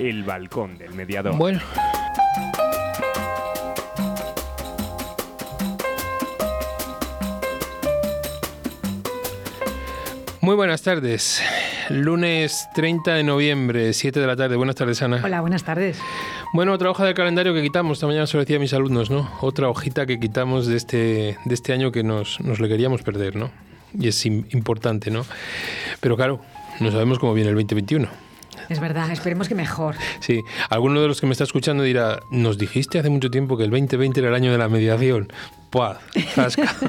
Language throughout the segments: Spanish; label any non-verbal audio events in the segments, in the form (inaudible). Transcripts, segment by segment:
El balcón del mediador. Bueno. Muy buenas tardes. Lunes 30 de noviembre, 7 de la tarde. Buenas tardes, Ana. Hola, buenas tardes. Bueno, otra hoja del calendario que quitamos. Esta mañana se lo decía a mis alumnos, ¿no? Otra hojita que quitamos de este, de este año que nos, nos le queríamos perder, ¿no? Y es importante, ¿no? Pero claro, no sabemos cómo viene el 2021. Es verdad, esperemos que mejor. Sí, alguno de los que me está escuchando dirá, nos dijiste hace mucho tiempo que el 2020 era el año de la mediación. ¡Puah!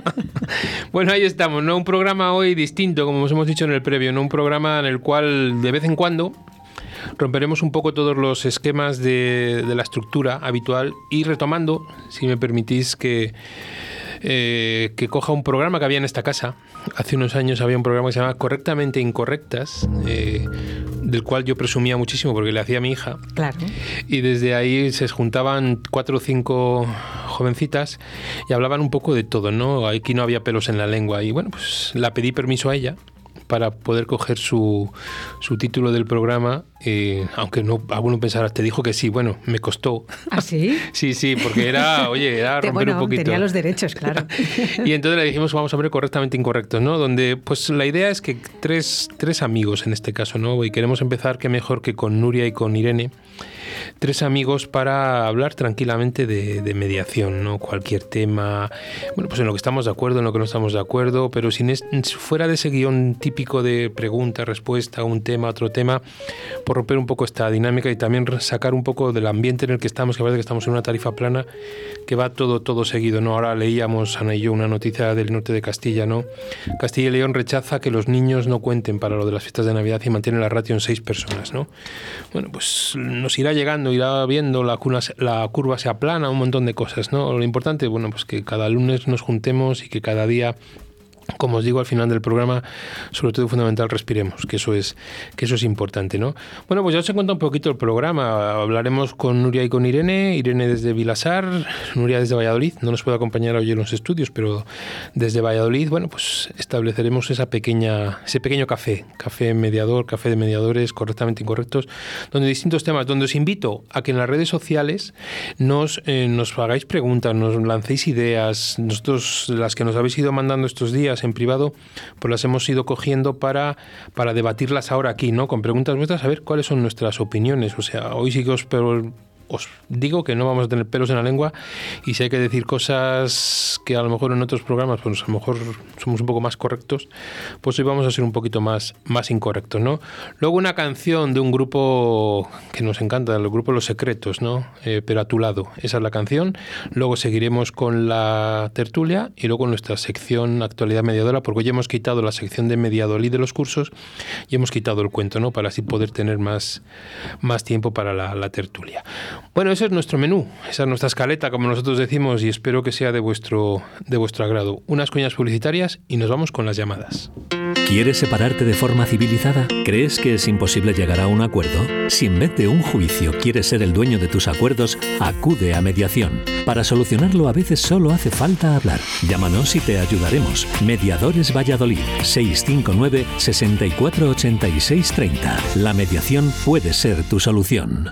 (laughs) bueno, ahí estamos, ¿no? Un programa hoy distinto, como os hemos dicho en el previo, ¿no? Un programa en el cual de vez en cuando romperemos un poco todos los esquemas de, de la estructura habitual y retomando, si me permitís, que eh, que coja un programa que había en esta casa. Hace unos años había un programa que se llamaba Correctamente Incorrectas, eh, del cual yo presumía muchísimo porque le hacía a mi hija. Claro. Y desde ahí se juntaban cuatro o cinco jovencitas y hablaban un poco de todo, ¿no? Aquí no había pelos en la lengua. Y bueno, pues la pedí permiso a ella para poder coger su, su título del programa, eh, aunque no alguno pensará, te dijo que sí, bueno, me costó. ¿Ah, sí? (laughs) sí, sí, porque era, oye, era romper bueno, un poquito. Tenía los derechos, claro. (laughs) y entonces le dijimos, vamos a ver correctamente incorrectos, ¿no? Donde, pues la idea es que tres, tres amigos en este caso, ¿no? Y queremos empezar, que mejor que con Nuria y con Irene tres amigos para hablar tranquilamente de, mediación, ¿no? Cualquier tema, bueno, pues en lo que estamos de acuerdo, en lo que no estamos de acuerdo, pero sin fuera de ese guion típico de pregunta, respuesta, un tema, otro tema, por romper un poco esta dinámica y también sacar un poco del ambiente en el que estamos, que parece que estamos en una tarifa plana, que va todo, todo seguido, ¿no? Ahora leíamos, Ana y yo, una noticia del norte de Castilla, ¿no? Castilla y León rechaza que los niños no cuenten para lo de las fiestas de Navidad y mantiene la ratio en seis personas, ¿no? Bueno, pues nos irá llegando, irá viendo, la curva, la curva se aplana, un montón de cosas, ¿no? Lo importante, bueno, pues que cada lunes nos juntemos y que cada día como os digo al final del programa, sobre todo fundamental, respiremos, que eso es, que eso es importante, ¿no? Bueno, pues ya os he contado un poquito el programa. Hablaremos con Nuria y con Irene, Irene desde Vilasar, Nuria desde Valladolid, no nos puede acompañar hoy en los estudios, pero desde Valladolid, bueno, pues estableceremos esa pequeña, ese pequeño café, café mediador, café de mediadores correctamente incorrectos, donde distintos temas, donde os invito a que en las redes sociales nos, eh, nos hagáis preguntas, nos lancéis ideas, nosotros las que nos habéis ido mandando estos días, en privado, pues las hemos ido cogiendo para, para debatirlas ahora aquí, ¿no? Con preguntas vuestras, a ver cuáles son nuestras opiniones. O sea, hoy sí que os, os digo que no vamos a tener pelos en la lengua y si hay que decir cosas que a lo mejor en otros programas pues a lo mejor somos un poco más correctos, pues hoy vamos a ser un poquito más, más incorrectos, ¿no? Luego una canción de un grupo que nos encanta, el grupo Los Secretos, ¿no? Eh, pero a tu lado, esa es la canción. Luego seguiremos con la tertulia y luego nuestra sección actualidad mediadora, porque hoy hemos quitado la sección de mediadolí de los cursos y hemos quitado el cuento, ¿no? Para así poder tener más, más tiempo para la, la tertulia. Bueno, ese es nuestro menú, esa es nuestra escaleta, como nosotros decimos, y espero que sea de vuestro, de vuestro agrado. Unas cuñas publicitarias y nos vamos con las llamadas. ¿Quieres separarte de forma civilizada? ¿Crees que es imposible llegar a un acuerdo? Si en vez de un juicio quieres ser el dueño de tus acuerdos, acude a mediación. Para solucionarlo a veces solo hace falta hablar. Llámanos y te ayudaremos. Mediadores Valladolid 659 648630. La mediación puede ser tu solución.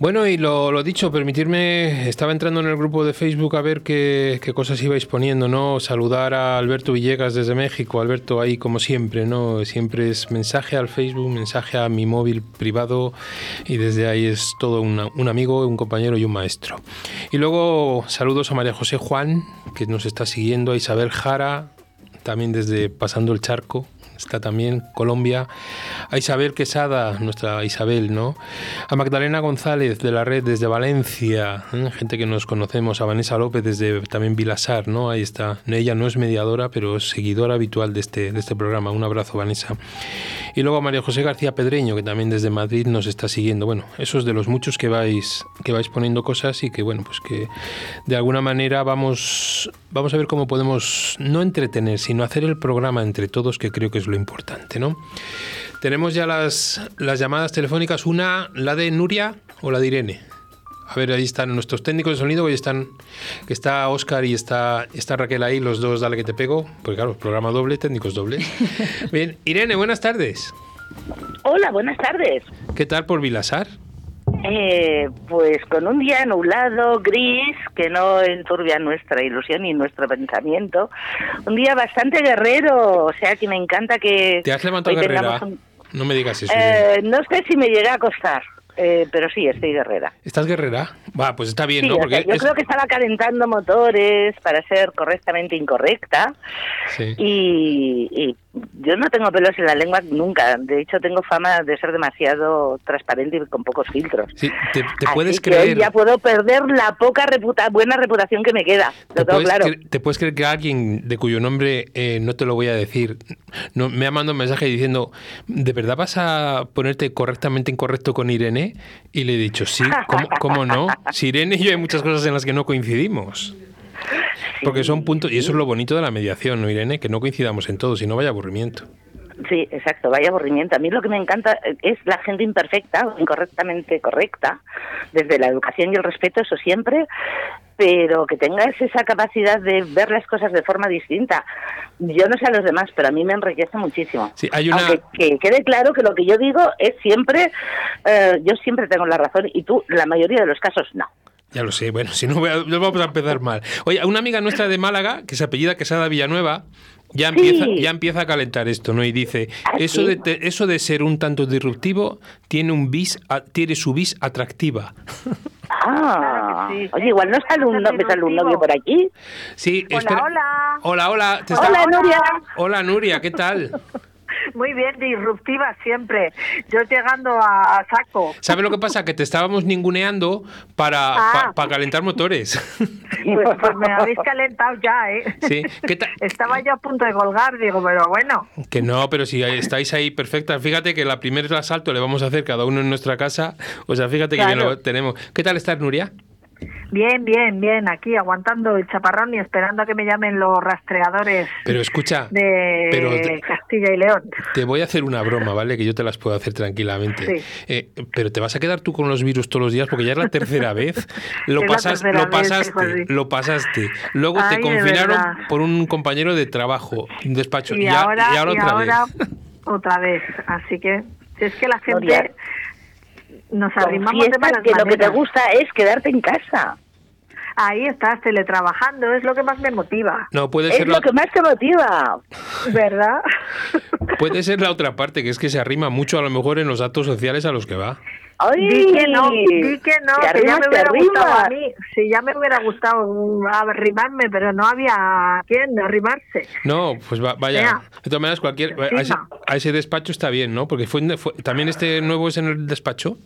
Bueno, y lo, lo dicho, permitirme, estaba entrando en el grupo de Facebook a ver qué, cosas ibais poniendo, ¿no? Saludar a Alberto Villegas desde México. Alberto, ahí como siempre, ¿no? Siempre es mensaje al Facebook, mensaje a mi móvil privado y desde ahí es todo un amigo, un compañero y un maestro. Y luego saludos a María José Juan, que nos está siguiendo, a Isabel Jara, también desde Pasando el Charco, está también Colombia, a Isabel Quesada, nuestra Isabel, ¿no? A Magdalena González de la red desde Valencia, ¿eh? gente que nos conocemos, a Vanessa López desde también Vilasar, ¿no? Ahí está. Ella no es mediadora, pero es seguidora habitual de este, de este programa. Un abrazo, Vanessa. Y luego a María José García Pedreño, que también desde Madrid nos está siguiendo. Bueno, esos de los muchos que vais, que vais poniendo cosas y que, bueno, pues que de alguna manera vamos, vamos a ver cómo podemos no entretener, sino hacer el programa entre todos, que creo que es lo importante, ¿no? Tenemos ya las, las llamadas telefónicas, una, la de Nuria o la de Irene. A ver, ahí están nuestros técnicos de sonido, hoy están, que está Oscar y está, está Raquel ahí, los dos, dale que te pego, porque claro, programa doble, técnicos dobles. (laughs) Bien, Irene, buenas tardes. Hola, buenas tardes. ¿Qué tal por Vilasar? Eh, pues con un día nublado, gris, que no enturbia nuestra ilusión y nuestro pensamiento. Un día bastante guerrero, o sea que me encanta que... ¿Te has levantado guerrera? un- No me digas eso. Eh, no sé si me llega a costar, eh, pero sí, estoy guerrera. ¿Estás guerrera? Va, pues está bien, Sí, ¿no? o Porque sea, yo es- creo que estaba calentando motores para ser correctamente incorrecta sí. y, y yo no tengo pelos en la lengua nunca. De hecho, tengo fama de ser demasiado transparente y con pocos filtros. Sí, te, te Así puedes que creer. ya puedo perder la poca reputa buena reputación que me queda. Te Lo tengo puedes, claro. te puedes creer que alguien de cuyo nombre eh, no te lo voy a decir no, me ha mandado un mensaje diciendo ¿de verdad vas a ponerte correctamente incorrecto con Irene? Y le he dicho sí, ¿cómo, cómo no? (laughs) Si Irene y yo hay muchas cosas en las que no coincidimos. Porque son puntos, y eso es lo bonito de la mediación, ¿no, Irene? Que no coincidamos en todo, si no vaya aburrimiento. Sí, exacto, vaya aburrimiento. A mí lo que me encanta es la gente imperfecta, o incorrectamente correcta, desde la educación y el respeto, eso siempre, pero que tengas esa capacidad de ver las cosas de forma distinta. Yo no sé a los demás, pero a mí me enriquece muchísimo. Sí, hay una- Aunque que quede claro que lo que yo digo es siempre, eh, yo siempre tengo la razón y tú, la mayoría de los casos, no. Ya lo sé, bueno, (laughs) si no voy a- vamos a empezar mal. Oye, una amiga nuestra de Málaga, que se apellida Quesada Villanueva, ya empieza, Sí. ya empieza a calentar esto, ¿no? Y dice, ¿Ah, eso, de, te- eso de ser un tanto disruptivo tiene un bis, a- tiene su bis atractiva. Ah, Claro que sí. oye, igual no está un, no, me sale un novio por aquí. Sí, Hola, espera- hola. Hola, hola. te Hola, está- Nuria. Hola, Nuria, ¿qué tal? (laughs) Muy bien, disruptiva siempre. Yo llegando a, a saco. ¿Sabes lo que pasa? Que te estábamos ninguneando para, Ah. pa- para calentar motores. (laughs) Pues, pues me habéis calentado ya, ¿eh? Sí. Estaba yo a punto de colgar, digo, pero bueno. Que no, pero si estáis ahí perfectas. Fíjate que la primer asalto le vamos a hacer cada uno en nuestra casa. O sea, fíjate que bien lo tenemos. ¿Qué tal estás, Nuria? Bien, bien, bien, aquí aguantando el chaparrón y esperando a que me llamen los rastreadores Pero escucha, de pero te- Castilla y León. te voy a hacer una broma, ¿vale? Que yo te las puedo hacer tranquilamente. Sí. Eh, pero te vas a quedar tú con los virus todos los días porque ya es la tercera (laughs) vez. Lo, Es la pasas, tercera lo vez, pasaste, lo pasaste. Luego te Ay, confinaron por un compañero de trabajo, un despacho. Y, ya- ahora, y ahora y otra ahora vez. otra vez. Así que si es que la gente nos arrimamos de malas que lo que te gusta es quedarte en casa. Ahí estás teletrabajando, es lo que más me motiva, No, puede Es ser, lo la, que más te motiva. ¿verdad? (laughs) puede ser la otra parte, que es que se arrima mucho a lo mejor en los actos sociales a los que va. Ay, Di que no, di que no, ya me hubiera gustado a mí. Si ya me hubiera gustado arrimarme, pero no había a quién arrimarse. No, pues va- vaya. De todas maneras, cualquier. A ese, Encima. a ese despacho está bien, ¿no? Porque fue, fue- también este nuevo es en el despacho.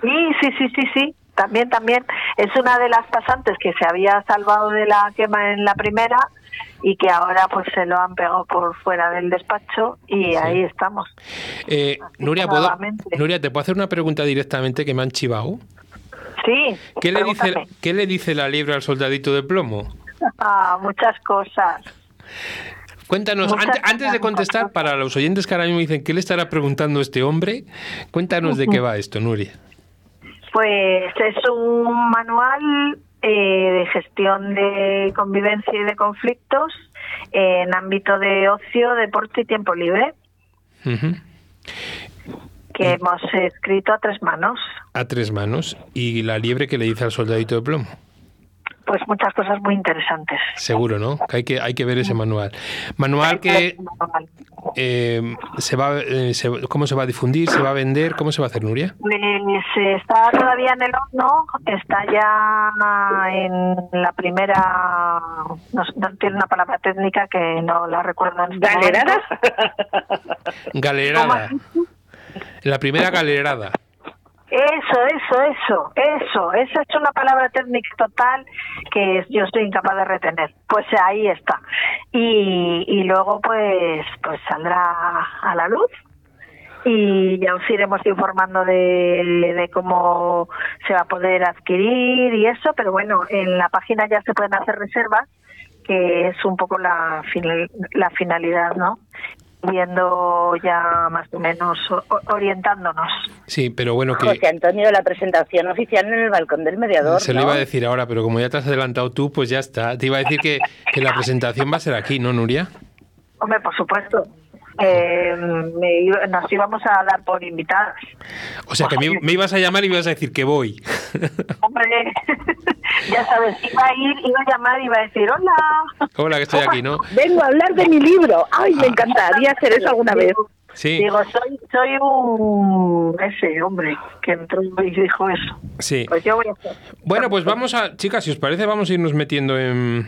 Sí, sí, sí, sí, sí. También, también. Es una de las pasantes que se había salvado de la quema en la primera y que ahora pues se lo han pegado por fuera del despacho y ahí estamos. Eh, Nuria, ¿puedo. Nuria, ¿te puedo hacer una pregunta directamente que me han chivado? Sí. ¿Qué le, dice. ¿Qué le dice la liebre al soldadito de plomo? Ah, muchas cosas. Cuéntanos, Muchas ante- antes de contestar, para los oyentes que ahora mismo dicen, ¿qué le estará preguntando este hombre? Cuéntanos de qué va esto, Nuria. Pues es un manual eh, de gestión de convivencia y de conflictos en ámbito de ocio, deporte y tiempo libre que hemos escrito a tres manos. a tres manos. ¿Y la liebre que le dice al soldadito de plomo? Pues muchas cosas muy interesantes. Seguro, ¿no? Que hay que, hay que ver ese manual. Manual que eh, se va, eh, se- ¿cómo se va a difundir? ¿Se va a vender? ¿Cómo se va a hacer, Nuria? Eh, se está todavía en el horno, está ya en la primera, no, no tiene una palabra técnica que no la recuerdo en este ¿Galerada? momento. Galerada. La primera galerada. Eso, eso, eso, eso, esa es una palabra técnica total que yo estoy incapaz de retener. Pues ahí está. Y, y luego pues, pues saldrá a la luz y ya os iremos informando de, de cómo se va a poder adquirir y eso, pero bueno, en la página ya se pueden hacer reservas, que es un poco la, la finalidad, ¿no? Viendo ya más o menos, o- orientándonos. Sí, pero bueno, que José Antonio, la presentación oficial en el balcón del mediador. se lo ¿no? iba a decir ahora, pero como ya te has adelantado tú, pues ya está. Te iba a decir que, que la presentación va a ser aquí, ¿no, Nuria? Hombre, por supuesto. Eh, me iba- nos íbamos a dar por invitadas. O sea, que me, me ibas a llamar y me ibas a decir que voy. (laughs) Hombre, (laughs) ya sabes, iba a ir, iba a llamar, iba a decir hola. Hola, que estoy aquí, ¿no? (laughs) Vengo a hablar de mi libro. Ay, me encantaría hacer eso alguna vez. Sí, Digo, soy, soy un ese hombre que entró y dijo eso. sí. Pues yo voy a hacer. Bueno, pues vamos a, chicas, si os parece, vamos a irnos metiendo en,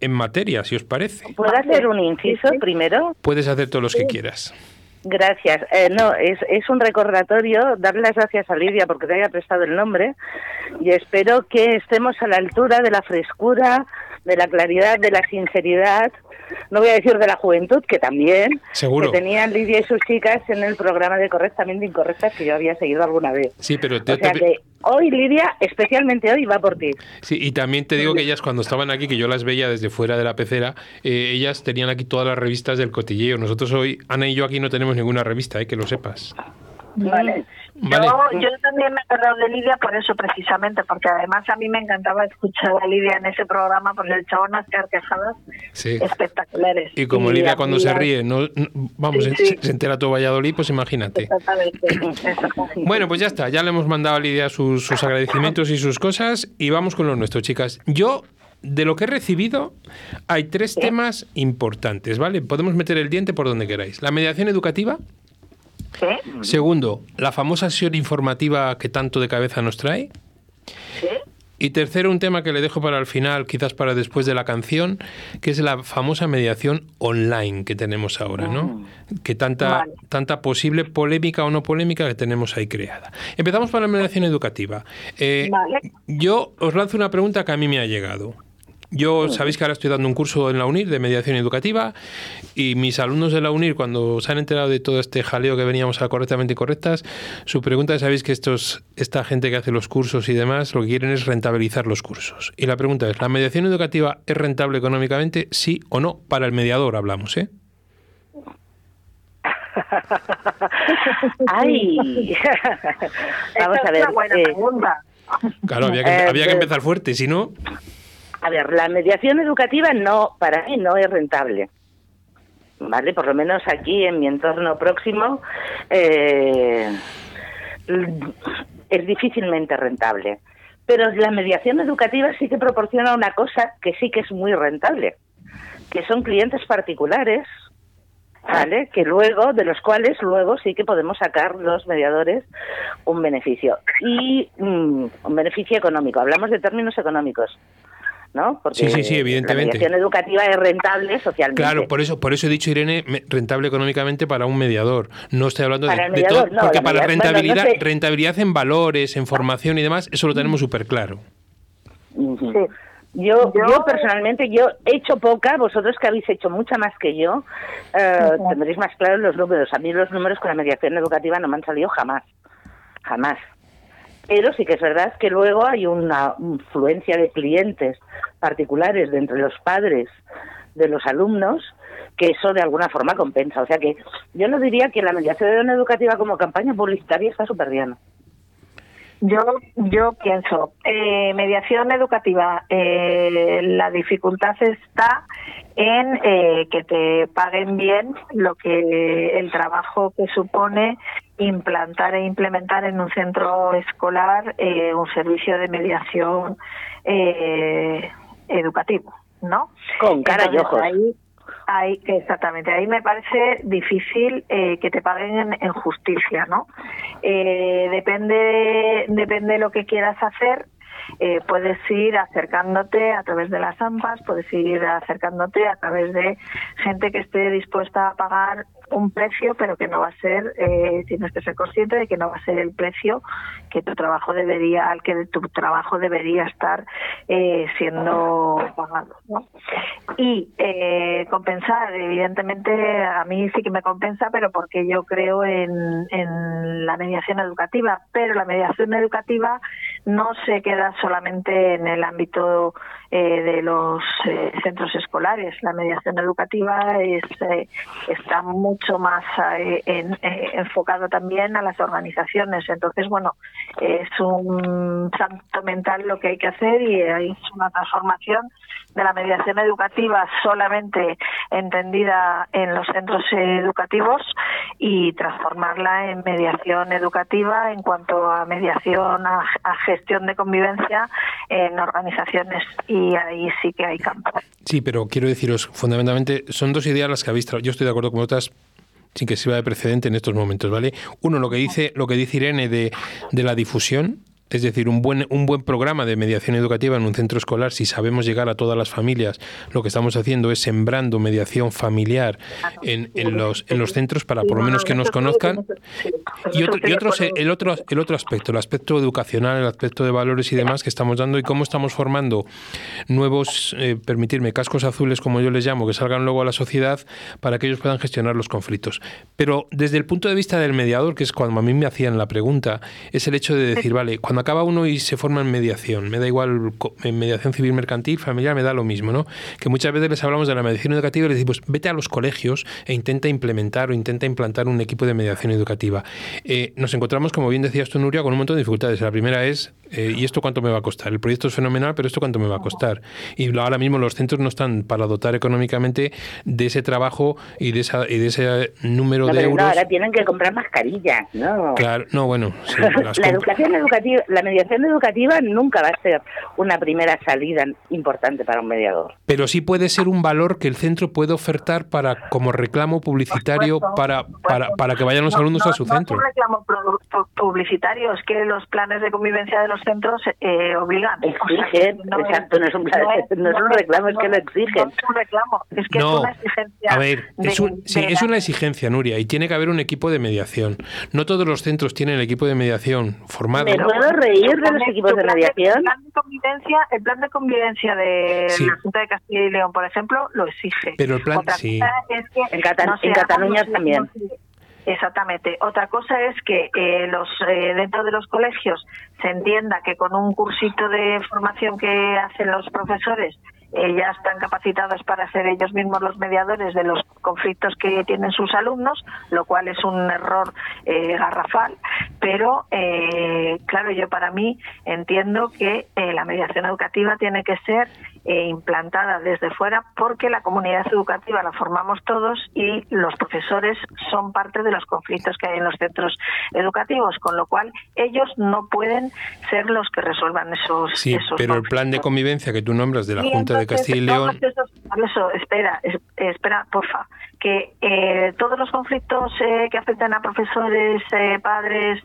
en materia, si os parece. ¿Puedo hacer un inciso primero? Puedes hacer todos los que quieras. Gracias. Eh, no, es, es un recordatorio, darle las gracias a Lidia porque te haya prestado el nombre y espero que estemos a la altura de la frescura, de la claridad, de la sinceridad, no voy a decir de la juventud, que también, Seguro. que tenían Lidia y sus chicas en el programa de Correctamente Incorrectas que yo había seguido alguna vez. Sí, pero te- O sea te- que hoy, Lidia, especialmente hoy, va por ti. sí, y también te digo que ellas cuando estaban aquí, que yo las veía desde fuera de la pecera, eh, ellas tenían aquí todas las revistas del cotilleo. Nosotros hoy, Ana y yo aquí no tenemos ninguna revista, eh, que lo sepas. Vale. Vale. Yo, yo también me he acordado de Lidia por eso precisamente, porque además a mí me encantaba escuchar a Lidia en ese programa porque el chabón unas carcajadas Sí. espectaculares. Y como Lidia cuando se ríe, no, no- vamos, Sí, se- entera todo Valladolid, pues imagínate. Exactamente, exactamente. Bueno, pues ya está, ya le hemos mandado a Lidia sus, sus agradecimientos y sus cosas y vamos con lo nuestro, chicas. Yo, de lo que he recibido, hay tres temas importantes, ¿vale? Podemos meter el diente por donde queráis. La mediación educativa. Segundo, la famosa sesión informativa que tanto de cabeza nos trae. Y tercero, un tema que le dejo para el final, quizás para después de la canción, que es la famosa mediación online que tenemos ahora, ¿no? Que tanta, Vale. tanta posible polémica o no polémica que tenemos ahí creada. Empezamos por la mediación educativa. Eh, Vale. Yo os lanzo una pregunta que a mí me ha llegado. Yo sabéis que ahora estoy dando un curso en la UNIR de mediación educativa y mis alumnos de la UNIR, cuando se han enterado de todo este jaleo que veníamos a correctamente incorrectas, su pregunta, sabéis que estos, esta gente que hace los cursos y demás, lo que quieren es rentabilizar los cursos. Y la pregunta es, ¿la mediación educativa es rentable económicamente? Sí o no, para el mediador hablamos, ¿eh? Ay, vamos a es ver. una buena eh, pregunta. Claro, había que, Eh, había que de- empezar fuerte, si no... A ver, la mediación educativa no, para mí no es rentable. ¿Vale? Por lo menos aquí en mi entorno próximo eh, es difícilmente rentable. Pero la mediación educativa sí que proporciona una cosa que sí que es muy rentable, que son clientes particulares, ¿vale? Que luego, de los cuales luego sí que podemos sacar los mediadores un beneficio. Y mm, un beneficio económico. Hablamos de términos económicos. ¿No? Porque Sí, sí, sí, evidentemente. La mediación educativa es rentable socialmente. Claro, por eso, por eso he dicho, Irene, rentable económicamente para un mediador. No estoy hablando Para de, el de mediador, todo, no, porque para media- bueno, no rentabilidad, sé. rentabilidad en valores, en formación y demás, eso lo tenemos súper claro. Sí. Yo, Yo- yo personalmente, yo he hecho poca, vosotros que habéis hecho mucha más que yo, eh, tendréis más claros los números. A mí los números con la mediación educativa no me han salido jamás, jamás. Pero sí que es verdad que luego hay una influencia de clientes particulares de entre los padres de los alumnos que eso de alguna forma compensa. O sea que yo no diría que la mediación educativa como campaña publicitaria está súper bien. Yo, yo pienso, eh, mediación educativa, eh, la dificultad está en eh, que te paguen bien lo que el trabajo que supone implantar e implementar en un centro escolar un servicio de mediación educativo, ¿no? Con cara y ojos. Ahí, exactamente, ahí me parece difícil eh, que te paguen en, justicia, ¿no? Eh, depende, depende de lo que quieras hacer, eh, puedes ir acercándote a través de las AMPAs, puedes ir acercándote a través de gente que esté dispuesta a pagar un precio, pero que no va a ser, eh, tienes que ser consciente de que no va a ser el precio que tu trabajo debería, al que tu trabajo debería estar eh, siendo pagado. Y eh, compensar, evidentemente, a mí sí que me compensa, pero porque yo creo en, en la mediación educativa, pero la mediación educativa no se queda solamente en el ámbito eh, de los eh, centros escolares. La mediación educativa es, eh, está mucho más en, enfocado también a las organizaciones. Entonces, bueno, es un santo mental lo que hay que hacer y es una transformación de la mediación educativa solamente entendida en los centros educativos y transformarla en mediación educativa en cuanto a mediación a, gestión de convivencia en organizaciones y ahí sí que hay. Sí, pero quiero deciros, fundamentalmente, son dos ideas las que habéis Yo estoy de acuerdo con otras sin que sirva de precedente en estos momentos, ¿vale? Uno, lo que dice, lo que dice Irene de, de la difusión, es decir, un buen, un buen programa de mediación educativa en un centro escolar, si sabemos llegar a todas las familias, lo que estamos haciendo es sembrando mediación familiar en, en los, en los centros para por lo menos que nos conozcan. Y, otro, y el, otro, el otro aspecto, el aspecto educacional, el aspecto de valores y demás que estamos dando y cómo estamos formando nuevos, eh, permitirme, cascos azules, como yo les llamo, que salgan luego a la sociedad para que ellos puedan gestionar los conflictos. Pero desde el punto de vista del mediador, que es cuando a mí me hacían la pregunta, es el hecho de decir, vale, cuando acaba uno y se forma en mediación, me da igual en mediación civil mercantil, familiar, me da lo mismo, ¿no? Que muchas veces les hablamos de la mediación educativa y les decimos, vete a los colegios e intenta implementar o intenta implantar un equipo de mediación educativa. Eh, nos encontramos, como bien decías tú, Nuria, con un montón de dificultades. La primera es, eh, ¿y esto cuánto me va a costar? El proyecto es fenomenal, pero ¿esto cuánto me va a costar? Y ahora mismo los centros no están para dotar económicamente de ese trabajo y de, esa, y de ese número de euros. No, ahora tienen que comprar mascarillas, ¿no? Claro, no, bueno. (laughs) la educación educativa, la mediación educativa nunca va a ser una primera salida importante para un mediador. Pero sí puede ser un valor que el centro puede ofertar para como reclamo publicitario para, para, para que vayan los alumnos a su centro. No es un reclamo publicitario, es que los planes de convivencia de los centros eh, obligan. Exigen, exacto, no es, un no, es (laughs) un reclamo, es que lo exigen. No es un reclamo, es que es una exigencia. A ver, es, sí, es una exigencia, Nuria, y tiene que haber un equipo de mediación. No todos los centros tienen el equipo de mediación formado. ¿Me puedo reír de los equipos de mediación? El plan de convivencia, el plan de, convivencia de la Junta de Castilla y León, por ejemplo, lo exige. Pero el plan, sí. Es que en, Cataluña también. Exactamente. Otra cosa es que eh, los eh, dentro de los colegios se entienda que con un cursito de formación que hacen los profesores eh, ya están capacitados para ser ellos mismos los mediadores de los conflictos que tienen sus alumnos, lo cual es un error eh, garrafal, pero eh, claro, yo para mí entiendo que la mediación educativa tiene que ser implantada desde fuera porque la comunidad educativa la formamos todos y los profesores son parte de los conflictos que hay en los centros educativos, con lo cual ellos no pueden ser los que resuelvan esos, sí, pero el plan de convivencia que tú nombras de la Junta de Castilla y León. Eso, espera, espera, porfa. Que eh, todos los conflictos eh, que afectan a profesores, eh, padres,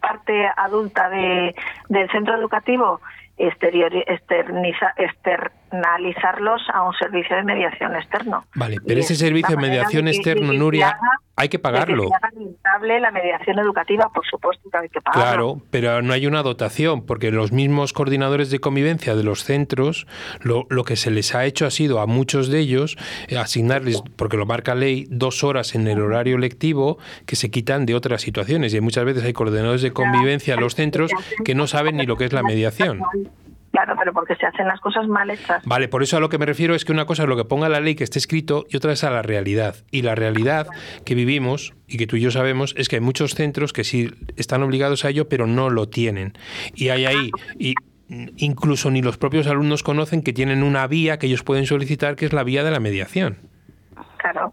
parte adulta de, del centro educativo, exterior, externiza, externalizarlos a un servicio de mediación externo. Vale, pero ese servicio de mediación externo, Nuria, hay que pagarlo. Que la mediación educativa, por supuesto que hay que pagarlo. Claro, pero no hay una dotación, porque los mismos coordinadores de convivencia de los centros, lo, lo que se les ha hecho ha sido a muchos de ellos eh, asignarles, porque lo marca ley, dos horas en el horario lectivo que se quitan de otras situaciones. Y muchas veces hay coordinadores de convivencia en los centros que no saben ni lo que es la mediación. Claro, pero porque se hacen las cosas mal hechas. Vale, por eso a lo que me refiero es que una cosa es lo que ponga la ley que esté escrito y otra es a la realidad. Y la realidad que vivimos y que tú y yo sabemos es que hay muchos centros que sí están obligados a ello, pero no lo tienen. Y hay ahí, y incluso ni los propios alumnos conocen que tienen una vía que ellos pueden solicitar, que es la vía de la mediación. Claro.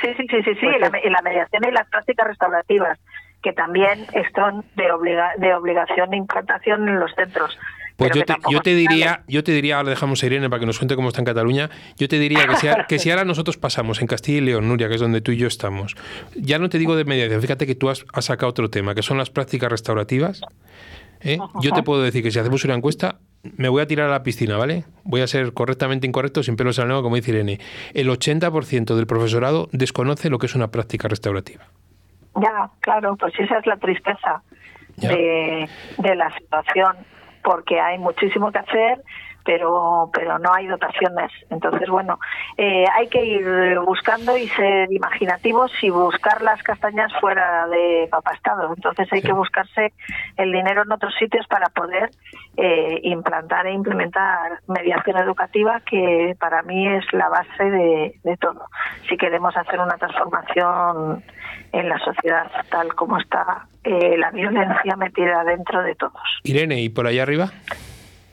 Sí, sí, sí, sí, sí. Y la, y la mediación y las prácticas restaurativas, que también están de, obliga, de obligación de implantación en los centros. Pues yo te, yo te diría, yo te diría, ahora dejamos a Irene para que nos cuente cómo está en Cataluña, yo te diría que si, a- que si ahora nosotros pasamos en Castilla y León, Nuria, que es donde tú y yo estamos, ya no te digo de mediación, fíjate que tú has, has sacado otro tema, que son las prácticas restaurativas. ¿eh? Yo te puedo decir que si hacemos una encuesta, me voy a tirar a la piscina, ¿vale? Voy a ser correctamente incorrecto, sin pelos en la como dice Irene. El 80% del profesorado desconoce lo que es una práctica restaurativa. Ya, claro, pues esa es la tristeza de la situación, porque hay muchísimo que hacer, pero pero no hay dotaciones. Entonces, bueno, eh, hay que ir buscando y ser imaginativos y buscar las castañas fuera de papastado. Entonces hay Sí. que buscarse el dinero en otros sitios para poder eh, implantar e implementar mediación educativa, que para mí es la base de, de todo. Si queremos hacer una transformación en la sociedad tal como está eh, la violencia metida dentro de todos. Irene, ¿y por allá arriba?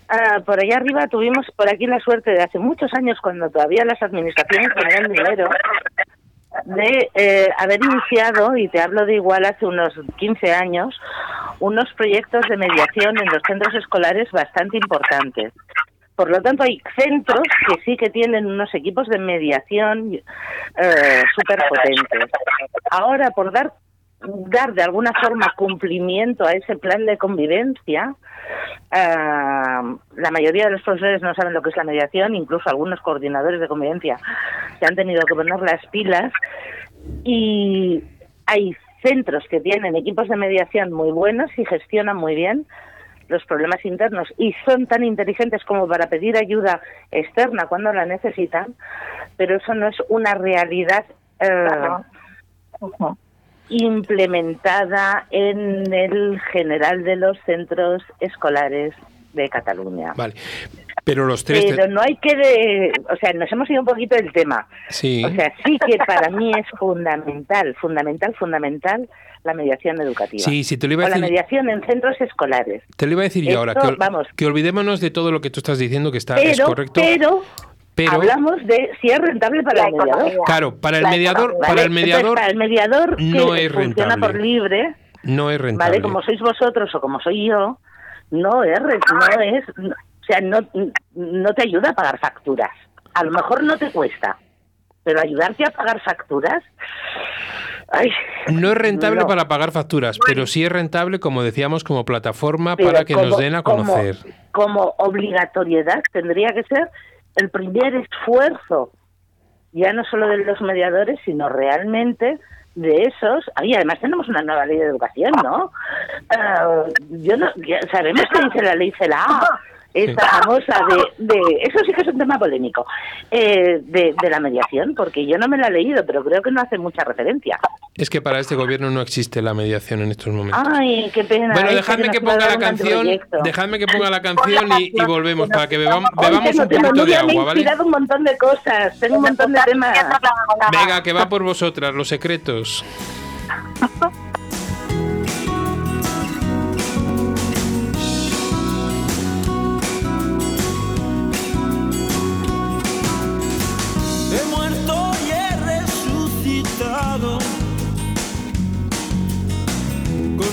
Ah, por allá arriba tuvimos por aquí la suerte de hace muchos años, cuando todavía las administraciones tenían dinero, de eh, haber iniciado, y te hablo de igual hace unos 15 años, unos proyectos de mediación en los centros escolares bastante importantes. Por lo tanto, hay centros que sí que tienen unos equipos de mediación eh, súper potentes. Ahora, por dar, dar de alguna forma cumplimiento a ese plan de convivencia, ah, la mayoría de los profesores no saben lo que es la mediación, incluso algunos coordinadores de convivencia se han tenido que poner las pilas y hay centros que tienen equipos de mediación muy buenos y gestionan muy bien los problemas internos y son tan inteligentes como para pedir ayuda externa cuando la necesitan, pero eso no es una realidad eh. Implementada en el general de los centros escolares de Cataluña. Vale. Pero los tres... Pero no hay que, de, o sea, nos hemos ido un poquito del tema. Sí. O sea, sí que para mí es fundamental, fundamental, fundamental la mediación educativa. Sí, sí, te lo iba a o la decir- mediación en centros escolares. Te lo iba a decir yo Esto, ahora, que, vamos. que olvidémonos de todo lo que tú estás diciendo, que está, es correcto. pero, pero- hablamos de si es rentable para el mediador. economía. Claro, para el mediador, economía. para el mediador Entonces, para el mediador no que es funciona rentable. por libre, no es rentable. ¿vale? Como sois vosotros o como soy yo, no es, no es, no- o sea, no, no te ayuda a pagar facturas. A lo mejor no te cuesta, pero ayudarte a pagar facturas, ay, No es rentable no. para pagar facturas, pero sí es rentable, como decíamos, como plataforma Pero para que nos como- den a como- conocer. Como, obligatoriedad tendría que ser el primer esfuerzo, ya no solo de los mediadores, sino realmente de esos. Y además tenemos una nueva ley de educación, ¿no? Ah, yo no sabemos que dice la ley CELA, esta famosa de, de. Eso sí que es un tema polémico. eh, de, de la mediación, porque yo no me la he leído, pero creo que no hace mucha referencia. Es que para este gobierno no existe la mediación en estos momentos. Ay, qué pena. bueno, dejadme que ponga la canción, dejadme que ponga la canción y, y volvemos para que bebamos, Hoy bebamos un poquito de agua, ¿vale? inspirado un montón de cosas, tengo un montón de temas. Venga, que va por vosotras, los secretos. (laughs)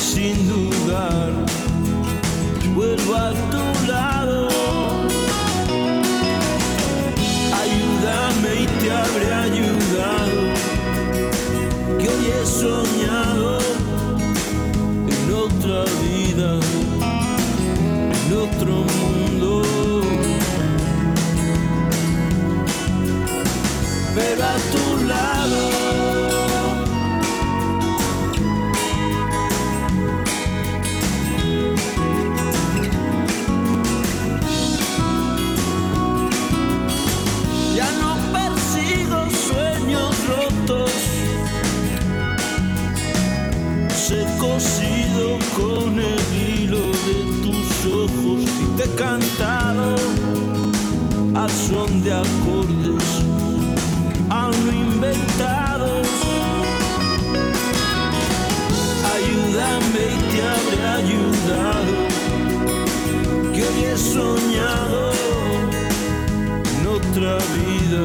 sin dudar, vuelvo a tu lado. Ayúdame y te habré ayudado, que hoy he soñado en otra vida, en otro mundo. Pero a tu lado. Con el hilo de tus ojos y te he cantado al son de acordes aún no inventados. Ayúdame y te habré ayudado, que hoy he soñado en otra vida,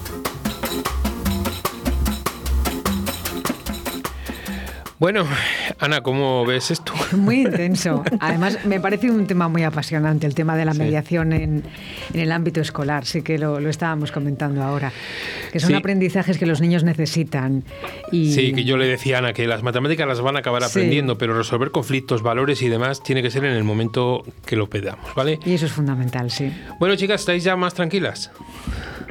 Bueno, Ana, ¿cómo ves esto? (laughs) Muy intenso. Además, me parece un tema muy apasionante, el tema de la Sí. mediación en, en el ámbito escolar. Sí que lo, lo estábamos comentando ahora. Que son Sí. aprendizajes que los niños necesitan. Y, Sí, que yo le decía a Ana que las matemáticas las van a acabar Sí. aprendiendo, pero resolver conflictos, valores y demás tiene que ser en el momento que lo pedamos, ¿vale? y eso es fundamental, sí. Bueno, chicas, ¿estáis ya más tranquilas?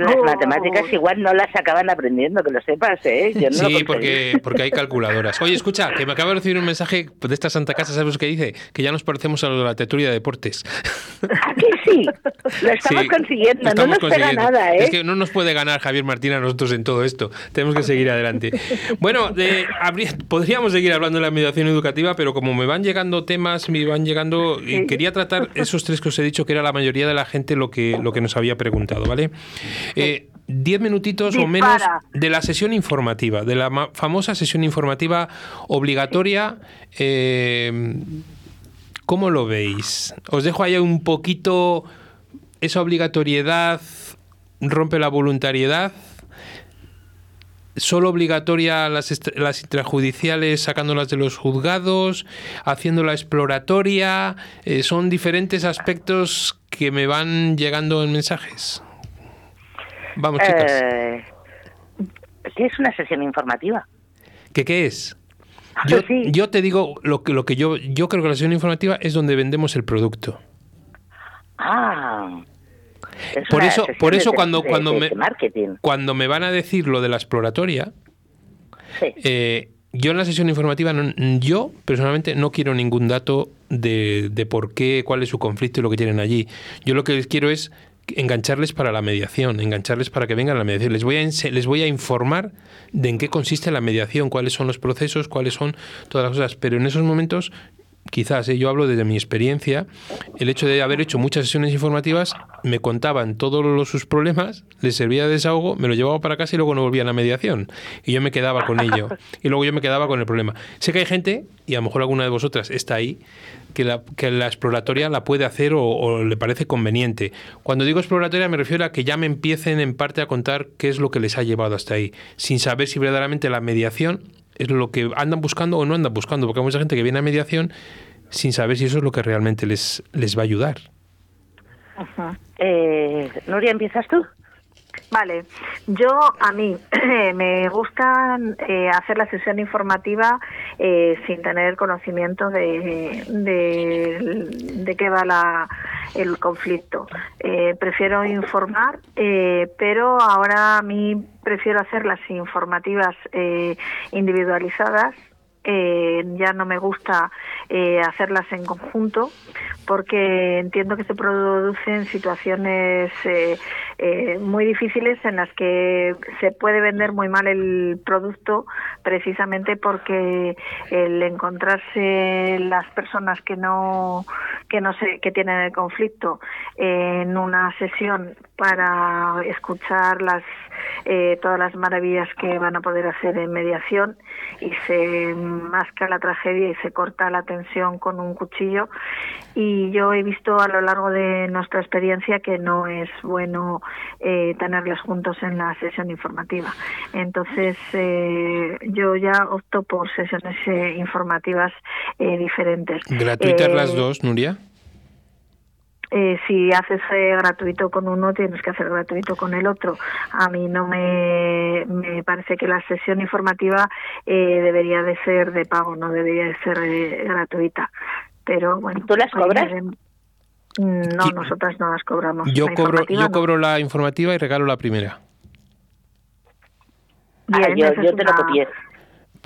Las matemáticas igual no las acaban aprendiendo, que lo sepas, ¿eh? Yo no lo Sí, porque, (laughs) porque hay calculadoras. Oye, escucha, que me acabo de recibir un mensaje de esta Santa Casa, ¿sabes qué dice? Que ya nos parecemos a lo de la tertulia de deportes. Aquí sí, (laughs) lo estamos Sí, consiguiendo, lo estamos no nos pega consiguiendo. nada, ¿eh? Es que no nos puede ganar Javier Martín a nosotros en todo esto. Tenemos que seguir adelante. (laughs) Bueno, de- habría- podríamos seguir hablando de la mediación educativa, pero como me van llegando temas, me van llegando. y quería tratar esos tres que os he dicho, que era la mayoría de la gente lo que, lo que nos había preguntado, ¿vale? Eh, Diez minutitos o menos de la sesión informativa, de la famosa sesión informativa obligatoria. eh, ¿Cómo lo veis? Os dejo ahí un poquito esa obligatoriedad rompe la voluntariedad. Solo obligatoria las, las intrajudiciales sacándolas de los juzgados, haciéndola exploratoria. eh, son diferentes aspectos que me van llegando en mensajes. Vamos, chicas. Eh, ¿Qué es una sesión informativa? ¿Qué, qué es? Yo, Sí. yo te digo lo que, lo que yo, yo creo que la sesión informativa es donde vendemos el producto. Ah. es Por eso, por eso de- cuando, de- cuando, de- me, marketing. cuando me van a decir lo de la exploratoria, Sí. eh, yo en la sesión informativa, no- yo personalmente no quiero ningún dato de, de por qué, cuál es su conflicto y lo que tienen allí. Yo lo que quiero es engancharles para la mediación, engancharles para que vengan a la mediación. Les voy a, les voy a informar de en qué consiste la mediación, cuáles son los procesos, cuáles son todas las cosas. Pero en esos momentos, quizás, ¿eh? yo hablo desde mi experiencia, el hecho de haber hecho muchas sesiones informativas, me contaban todos los, sus problemas, les servía de desahogo, me lo llevaba para casa y luego no volvían a mediación. Y yo me quedaba con ello. (laughs) Y luego yo me quedaba con el problema. Sé que hay gente, y a lo mejor alguna de vosotras está ahí, que la, que la exploratoria la puede hacer o, o le parece conveniente. Cuando digo exploratoria me refiero a que ya me empiecen en parte a contar qué es lo que les ha llevado hasta ahí, sin saber si verdaderamente la mediación lo que andan buscando o no andan buscando, porque hay mucha gente que viene a mediación sin saber si eso es lo que realmente les, les va a ayudar. Eh, Nuria, ¿empiezas tú? Vale, yo a mí (clears throat) me gusta eh, hacer la sesión informativa eh, sin tener conocimiento de, de, qué va la, el conflicto. Eh, prefiero informar, eh, pero ahora a mí prefiero hacer las informativas eh, individualizadas eh, ya no me gusta eh, hacerlas en conjunto porque entiendo que se producen situaciones eh, eh, muy difíciles en las que se puede vender muy mal el producto precisamente porque el encontrarse las personas que no que no sé que tienen el conflicto en una sesión para escuchar las eh, todas las maravillas que van a poder hacer en mediación y se masca la tragedia y se corta la tensión con un cuchillo. Y yo he visto a lo largo de nuestra experiencia que no es bueno eh, tenerlos juntos en la sesión informativa. Entonces eh, yo ya opto por sesiones eh, informativas eh, diferentes. ¿Gratuitas Eh, las dos, Nuria? Eh, si haces eh, gratuito con uno, tienes que hacer gratuito con el otro. A mí no me, me parece que la sesión informativa eh, debería de ser de pago, no debería de ser eh, gratuita. Pero bueno. ¿Tú las cobras? Mm, No, nosotras no las cobramos. Yo La cobro, yo no. cobro la informativa y regalo la primera. Ah, Bien, yo, esa yo te lo una- copié.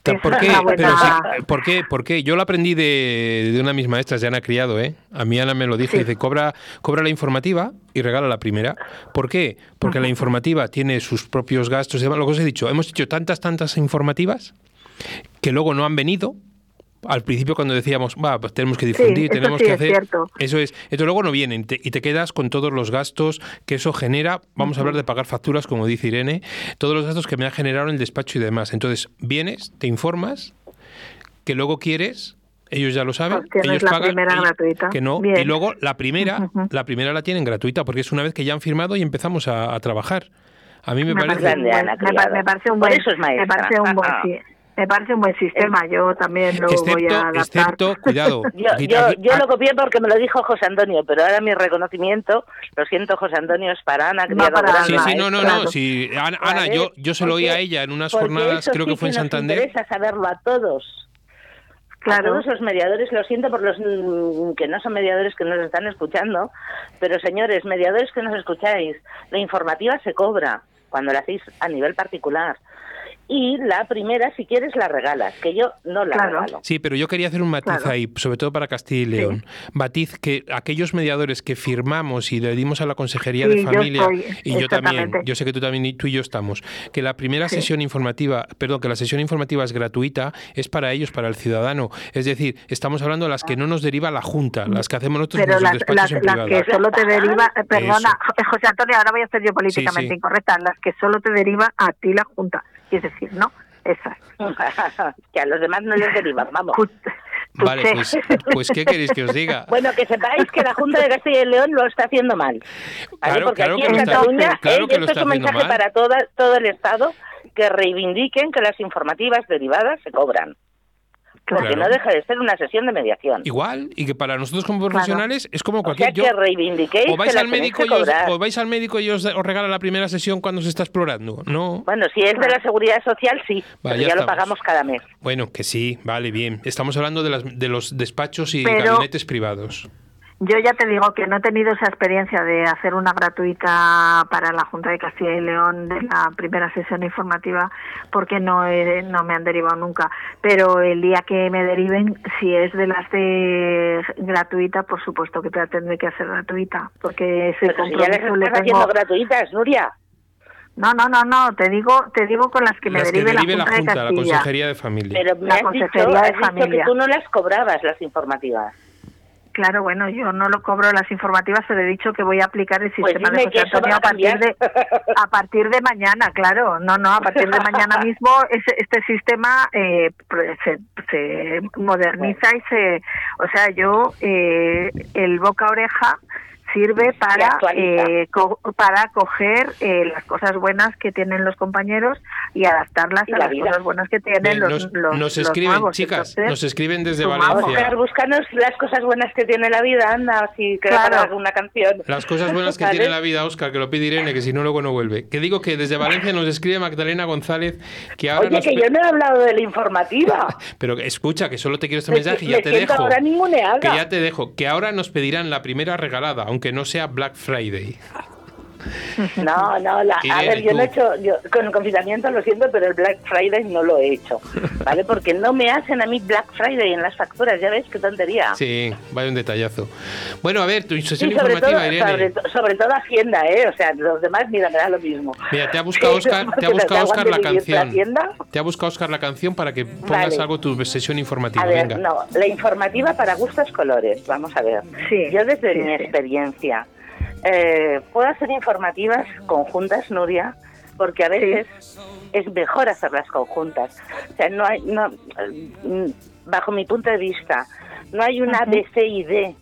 ¿Por qué? Pero sí, ¿por qué? ¿Por qué? Yo lo aprendí de, de una de mis maestras, de Ana Criado, ¿eh? A mí Ana me lo dijo, Sí. dice, cobra, cobra la informativa y regala la primera. ¿Por qué? Porque la informativa tiene sus propios gastos y demás. Lo que os he dicho, hemos hecho tantas, tantas informativas que luego no han venido. Al principio cuando decíamos, va, pues tenemos que difundir, eso tenemos sí que es hacer... cierto. Eso es. Entonces luego no vienen te- y te quedas con todos los gastos que eso genera. Vamos a hablar de pagar facturas, como dice Irene, todos los gastos que me ha generado el despacho y demás. Entonces vienes, te informas, que luego quieres, ellos ya lo saben, Pues tienes ellos la pagan primera y- gratuita. que no, Bien. y luego la primera, la primera la tienen gratuita porque es una vez que ya han firmado y empezamos a, a trabajar. A mí me, Me parece parece, un Grande, buen, Ana me, parece un Por buen, eso es me parece un buen, Ajá. sí, me parece un buen sistema. Yo también lo voy excepto, a adaptar. excepto, cuidado, (laughs) Yo, yo, yo ah, lo copié porque me lo dijo José Antonio, pero ahora mi reconocimiento, lo siento José Antonio, es para Ana, Va criado para gran Sí, Ana, sí, no, no, no. Sí, Ana, Ana, yo, yo se lo oí a ella en unas jornadas, creo que fue en Santander. interesa saberlo a todos. A todos los mediadores, lo siento por los mm, que no son mediadores que nos están escuchando, pero señores, mediadores que nos escucháis, la informativa se cobra cuando la hacéis a nivel particular. Y la primera, si quieres, la regalas, que yo no la Claro. regalo. Sí, pero yo quería hacer un matiz Claro. ahí, sobre todo para Castilla y León. Matiz que aquellos mediadores que firmamos y le dimos a la Consejería Sí, de yo Familia, estoy, y yo también, yo sé que tú también, y tú y yo estamos, que la primera Sí. sesión informativa, perdón, que la sesión informativa es gratuita, es para ellos, para el ciudadano. Es decir, estamos hablando de las que no nos deriva la Junta, las que hacemos nosotros pero en nuestros las, despachos en las que solo te deriva, perdona, Eso. José Antonio, ahora voy a ser yo políticamente sí. incorrecta, las que solo te deriva a ti la Junta, es decir, ¿no? Esas. (laughs) que a los demás no les derivan, vamos. Ju- Vale, escuché. pues, pues ¿qué queréis que os diga? (laughs) Bueno, que sepáis que la Junta de Castilla y León lo está haciendo mal. ¿vale? Claro, Porque claro aquí que en lo está- Cataluña, claro eh, que esto está es un haciendo mensaje mal. para toda, todo el Estado que reivindiquen que las informativas derivadas se cobran. Porque Claro. no deja de ser una sesión de mediación. Igual, y que para nosotros como profesionales es como O cualquier... sea que yo- reivindiquéis o vais que al médico y os, o vais al médico y os, os regala la primera sesión cuando se está explorando. No. Bueno, si es de la seguridad social, sí, Vale, pero ya ya lo pagamos cada mes. Bueno, que sí, vale, bien. Estamos hablando de, las, de los despachos y Pero- gabinetes privados. Yo ya te digo que no he tenido esa experiencia de hacer una gratuita para la Junta de Castilla y León de la primera sesión informativa porque no he- no me han derivado nunca. Pero el día que me deriven, si es de las de gratuita, por supuesto que te la tendré que hacer gratuita porque ese Pero si ya compromiso le estás tengo. haciendo gratuitas, Nuria. No, no, no, no. Te digo, te digo con las que me Las que derive, derive la la Junta, Junta, la de Castilla. Consejería de Familia. Pero me La has dicho, Consejería de has dicho que tú no las cobrabas, las informativas. Claro, bueno, yo no lo cobro las informativas, pero he dicho que voy a aplicar el Pues sistema de José Antonio a a partir de a partir de mañana, claro. No, no, a partir de mañana (laughs) mismo ese- este sistema eh, se, se moderniza y se, o sea, yo eh, el boca oreja sirve para eh, co- para coger eh, las cosas buenas que tienen los compañeros y adaptarlas Y a la las vida. cosas buenas que tienen Bien, los, nos, los, nos los escriben, chicas, Entonces, nos escriben desde. Valencia. Oscar, búscanos las cosas buenas que tiene la vida, anda, si queda Claro. para una canción. Las cosas buenas que (laughs) ¿Vale? tiene la vida, Oscar, que lo pide Irene, que si no luego no vuelve. Que digo que desde Valencia nos escribe Magdalena González que ahora Oye, nos... que yo no he hablado de la informativa. (laughs) Pero escucha, que solo te quiero este Me- mensaje y me ya te dejo. Que ya te dejo. Que ahora nos pedirán la primera regalada, aunque no sea Black Friday. No, (laughs) no, la- a ver, yo tú. no he hecho, yo, con el confinamiento lo siento, pero el Black Friday no lo he hecho, (laughs) ¿vale? Porque no me hacen a mí Black Friday en las facturas, ya ves, qué tontería. Sí, vaya un detallazo. Bueno, a ver, tu Sí, sesión sobre todo, informativa, Irene. sobre, to- sobre todo Hacienda, ¿eh? O sea, los demás, mira, me da lo mismo. Mira, te ha (laughs) buscado Oscar, te ha buscado te Oscar la la canción. Hacienda. Te ha buscado Oscar la canción para que pongas Vale. algo tu sesión informativa. A ver, Venga. no, la informativa para gustos colores, vamos a ver. Sí, Yo desde sí, mi sí. experiencia eh, puedo hacer informativas conjuntas, Nuria, porque a veces es mejor hacerlas conjuntas. O sea, no hay, no, mm, bajo mi punto de vista, no hay una Ujú. B, C y D,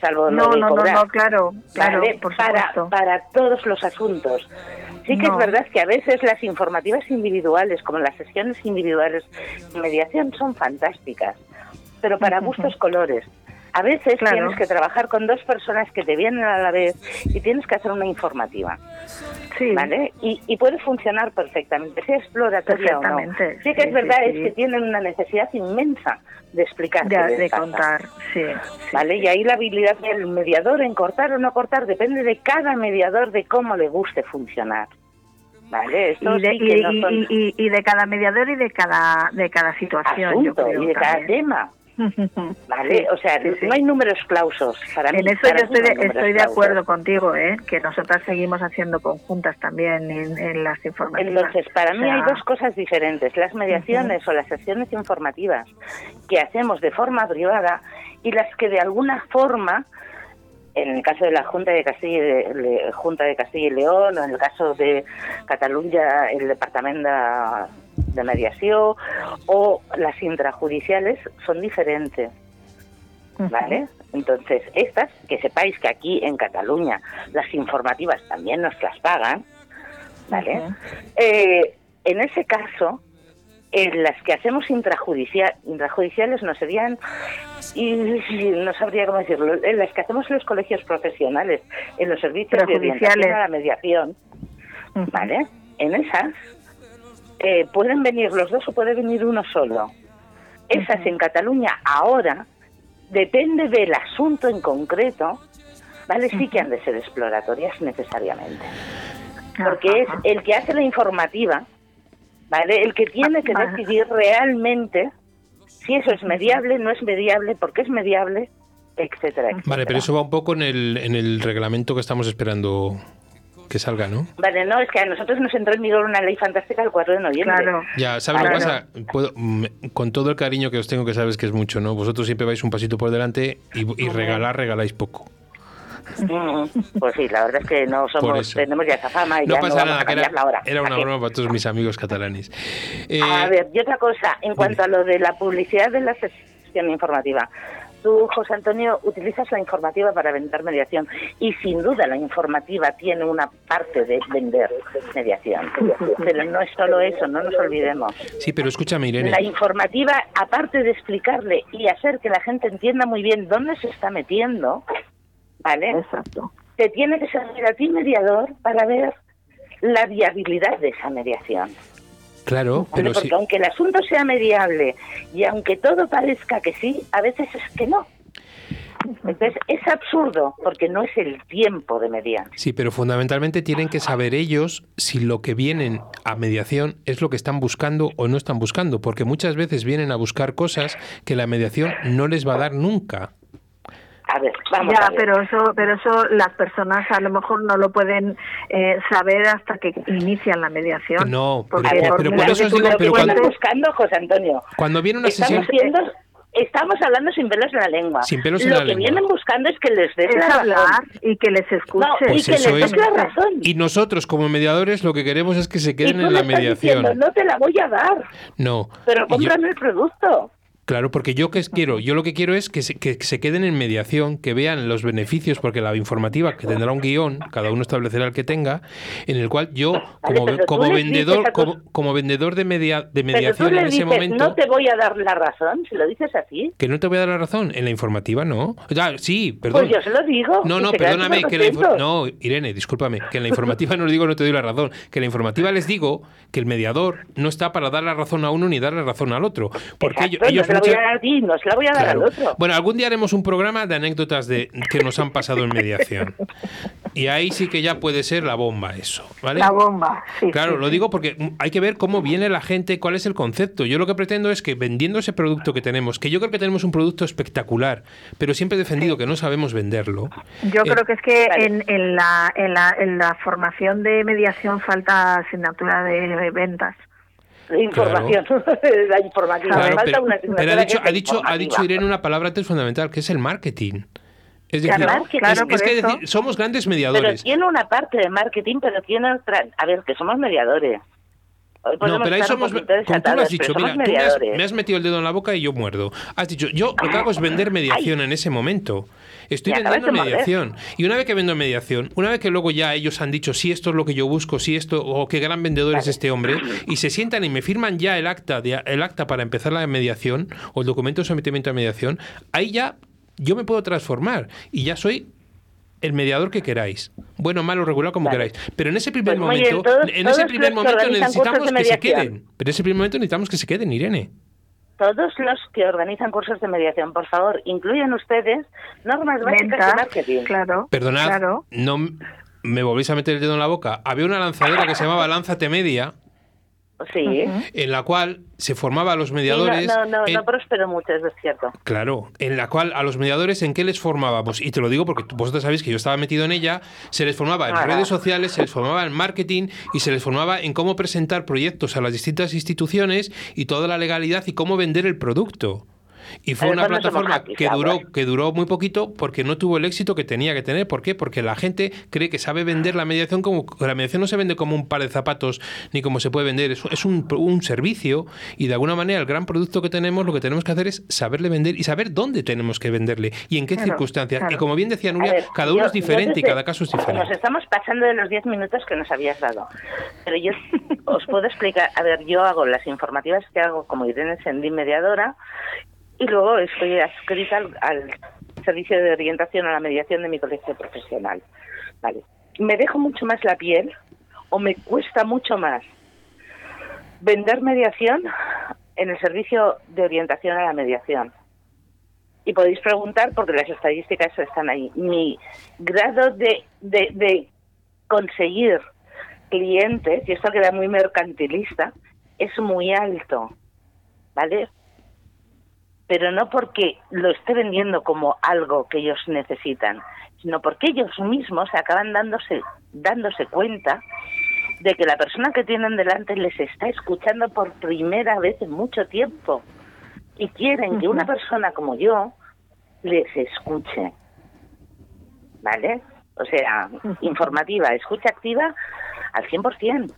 salvo lo No, de no, no, no, claro, claro, ¿vale? por para, todos los asuntos. Sí que No. es verdad que a veces las informativas individuales, como las sesiones individuales de mediación, son fantásticas, pero para Ujú. gustos colores. A veces Claro. tienes que trabajar con dos personas que te vienen a la vez y tienes que hacer una informativa, Sí, ¿vale? Y, y puede funcionar perfectamente, sea exploratoria o no. Sí que sí, es verdad, sí, es que tienen una necesidad inmensa de explicar. de, contar, sí. ¿Vale? Y ahí la habilidad del mediador en cortar o no cortar depende de cada mediador, de cómo le guste funcionar. ¿Vale? Esto Y de, sí que y- no son y- y- y de cada mediador y de cada de cada situación, yo creo y de cada tema. (laughs) ¿Vale? Sí, o sea, sí, sí. no hay números clausos para mí. En eso yo estoy de, estoy de acuerdo contigo, ¿eh? que nosotras seguimos haciendo conjuntas también en, en las informativas. Entonces, para mí O sea, hay dos cosas diferentes, las mediaciones o las sesiones informativas que hacemos de forma privada y las que de alguna forma, en el caso de la Junta de Castilla y, de- Junta de Castilla y León o en el caso de Cataluña, el Departamento de Mediación o las intrajudiciales son diferentes. ¿Vale? Entonces, estas, que sepáis que aquí en Cataluña las informativas también nos las pagan, ¿vale? Eh, en ese caso, en las que hacemos intrajudicial, intrajudiciales no serían, y no sabría cómo decirlo, en las que hacemos en los colegios profesionales, en los servicios de orientación a la mediación. ¿vale? En esas eh, pueden venir los dos o puede venir uno solo. Esas en Cataluña ahora, depende del asunto en concreto, ¿vale? Sí que han de ser exploratorias necesariamente porque es el que hace la informativa, ¿vale? El que tiene que Vale. decidir realmente si eso es mediable, no es mediable, por qué es mediable, etcétera, etcétera. Vale, pero eso va un poco en el, en el reglamento que estamos esperando que salga, ¿no? Vale, no, es que a nosotros nos entró en vigor una ley fantástica el 4 de noviembre. Claro. Ya, ¿sabes lo que pasa? Puedo- mm, con todo el cariño que os tengo, que sabes que es mucho, ¿no? Vosotros siempre vais un pasito por delante y, y regalar, regaláis poco. Mm, Pues sí, la verdad es que no somos, tenemos ya esa fama y No ya pasa no vamos nada, a era, cambiarla ahora. era una broma para todos mis amigos catalanes. Eh, A ver, y otra cosa, en cuanto a lo de la publicidad de la sesión informativa. Tú, José Antonio, utilizas la informativa para vender mediación y sin duda la informativa tiene una parte de vender mediación. Pero no es solo eso, no nos olvidemos. sí, pero escúchame, Irene. La informativa, aparte de explicarle y hacer que la gente entienda muy bien dónde se está metiendo, ¿vale? Exacto. Te tiene que servir a ti mediador para ver la viabilidad de esa mediación. Claro, pero Porque aunque el asunto sea mediable y aunque todo parezca que sí, a veces es que no. Entonces es absurdo porque no es el tiempo de mediar. Sí, pero fundamentalmente tienen que saber ellos si lo que vienen a mediación es lo que están buscando o no están buscando, porque muchas veces vienen a buscar cosas que la mediación no les va a dar nunca. A ver, vamos ya, a ver. pero eso, pero eso las personas a lo mejor no lo pueden eh, saber hasta que inician la mediación. No, Porque pero, por pero por eso digo, pero Estamos cuando, buscando, José Antonio. cuando viene una Estamos sesión... viendo, estamos hablando sin pelos en la lengua. Sin pelos en Lo la que lengua. vienen buscando es que les des es la razón. hablar y que les escuche. No, Pues y que les des es. la razón. Y nosotros como mediadores lo que queremos es que se Y queden tú en la estás mediación. diciendo, no te la voy a dar, No. pero Y yo- cómprame el producto. Claro, porque yo que quiero, yo lo que quiero es que se, que se queden en mediación, que vean los beneficios, porque la informativa que tendrá un guion, cada uno establecerá el que tenga, en el cual yo como, como vendedor, tus- como, como vendedor de media, de Pero tú mediación le en ese dices, momento, no te voy a dar la razón, si lo dices así. que no te voy a dar la razón, en la informativa no. Sí, perdón. Pues yo se lo digo. No, no, perdóname, que la infor- no, Irene, discúlpame, que en la informativa no les digo no te doy la razón, que en la informativa les digo que el mediador no está para dar la razón a uno ni dar la razón al otro, porque ellos, Exacto, ellos la voy a dar a ti, no se la voy a dar Claro. al otro. Bueno, algún día haremos un programa de anécdotas de que nos han pasado en mediación. Y ahí sí que ya puede ser la bomba eso, ¿vale? La bomba, sí. Claro, sí, lo sí. digo porque hay que ver cómo viene la gente, cuál es el concepto. Yo lo que pretendo es que vendiendo ese producto que tenemos, que yo creo que tenemos un producto espectacular, pero siempre he defendido que no sabemos venderlo. Yo Eh, creo que es que Vale. en, en, la, en, la, en la formación de mediación falta asignatura de ventas. Información, (laughs) la información. Claro, Falta pero, una pero asignatura ha dicho, es ha dicho, ha dicho. Irene una palabra antes fundamental, que es el marketing. Es decir, Claro, es- claro, es, por que decir, somos grandes Pero mediadores. tiene una parte de marketing, pero tiene otra. A ver, que somos mediadores. No, pero ahí somos, como tú lo has dicho, pero mira, tú me has, me has metido el dedo en la boca y yo muerdo. Has dicho, yo lo que hago es vender mediación en ese momento. Estoy vendiendo morder. mediación. Y una vez que vendo mediación, una vez que luego ya ellos han dicho, sí, esto es lo que yo busco, sí, esto, o qué gran vendedor es este hombre, y se sientan y me firman ya el acta, de, el acta para empezar la mediación, o el documento de sometimiento a mediación, ahí ya yo me puedo transformar y ya soy el mediador que queráis. Bueno, malo, regular, como Vale. queráis. Pero en ese primer Pues bien, momento, todos- en ese primer momento necesitamos que se queden. Pero en ese primer momento necesitamos que se queden, Irene. Todos los que organizan cursos de mediación, por favor, incluyan ustedes normas básicas de marketing. claro. Perdonad, Claro. no me volvéis a meter el dedo en la boca. Había una lanzadera que se llamaba Lánzate Media, Sí. en la cual se formaba a los Sí, mediadores. no, no, no, en- no prosperó mucho, eso es cierto. Claro, en la cual a los mediadores en qué les formábamos, y te lo digo porque vosotros sabéis que yo estaba metido en ella, se les formaba en Ah. redes sociales, se les formaba en marketing y se les formaba en cómo presentar proyectos a las distintas instituciones y toda la legalidad y cómo vender el producto. Y fue una no plataforma que duró, flowers. que duró muy poquito porque no tuvo el éxito que tenía que tener. ¿Por qué? Porque la gente cree que sabe vender la mediación como la mediación no se vende como un par de zapatos ni como se puede vender. Es, es un, un servicio y de alguna manera el gran producto que tenemos lo que tenemos que hacer es saberle vender y saber dónde tenemos que venderle y en qué Claro, circunstancias. claro. Y como bien decía Nuria, ver, cada uno yo- es diferente y cada caso es Nos diferente. estamos pasando de los 10 minutos que nos habías dado. Pero yo (laughs) os puedo explicar. A ver, yo hago las informativas que hago como Irene Sendín, mediadora, y luego estoy adscrita al, servicio de orientación a la mediación de mi colegio profesional. Vale. Me dejo mucho más la piel o me cuesta mucho más vender mediación en el servicio de orientación a la mediación. Y podéis preguntar porque las estadísticas están ahí. Mi grado de, de, de conseguir clientes, y esto queda muy mercantilista, es muy alto, ¿vale? Pero no porque lo esté vendiendo como algo que ellos necesitan, sino porque ellos mismos acaban dándose, dándose cuenta de que la persona que tienen delante les está escuchando por primera vez en mucho tiempo y quieren que una persona como yo les escuche. ¿Vale? O sea, informativa, escucha activa al 100%.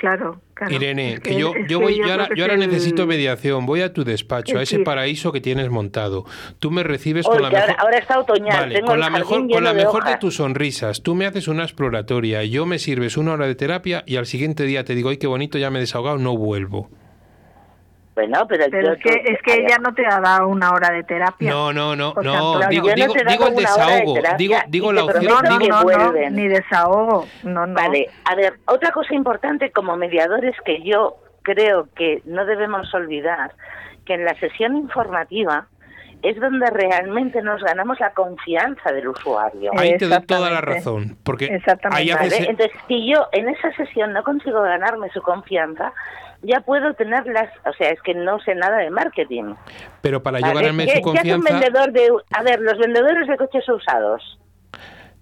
Claro, claro. Irene, Es que yo, yo voy, yo ahora, yo ahora el- necesito mediación. Voy a tu despacho, a Es ese paraíso que tienes montado. Tú me recibes con la ahora, mejor. ahora está otoñal, Vale, tengo con el la mejor, con la de mejor de tus sonrisas. Tú me haces una exploratoria, yo me sirves una hora de terapia y al siguiente día te digo, ay, qué bonito, ya me he desahogado, no vuelvo. Bueno, pero, Pero yo- es que, es que ella no te ha dado una hora de terapia. No, no, no, no, digo, Yo no digo, digo el de desahogo, terapia digo, digo la opción. No, no, no, no, vuelven. ni desahogo. No, no. Vale, a ver, otra cosa importante como mediadores que yo creo que no debemos olvidar, que en la sesión informativa es donde realmente nos ganamos la confianza del usuario. Ahí te doy toda la razón, porque Exactamente. ahí ¿vale? haces... Entonces, si yo en esa sesión no consigo ganarme su confianza, ya puedo tener las... O sea, es que no sé nada de marketing. Pero para yo ¿vale? ganarme ¿Qué- su hace un confianza... vendedor de... A ver, los vendedores de coches usados,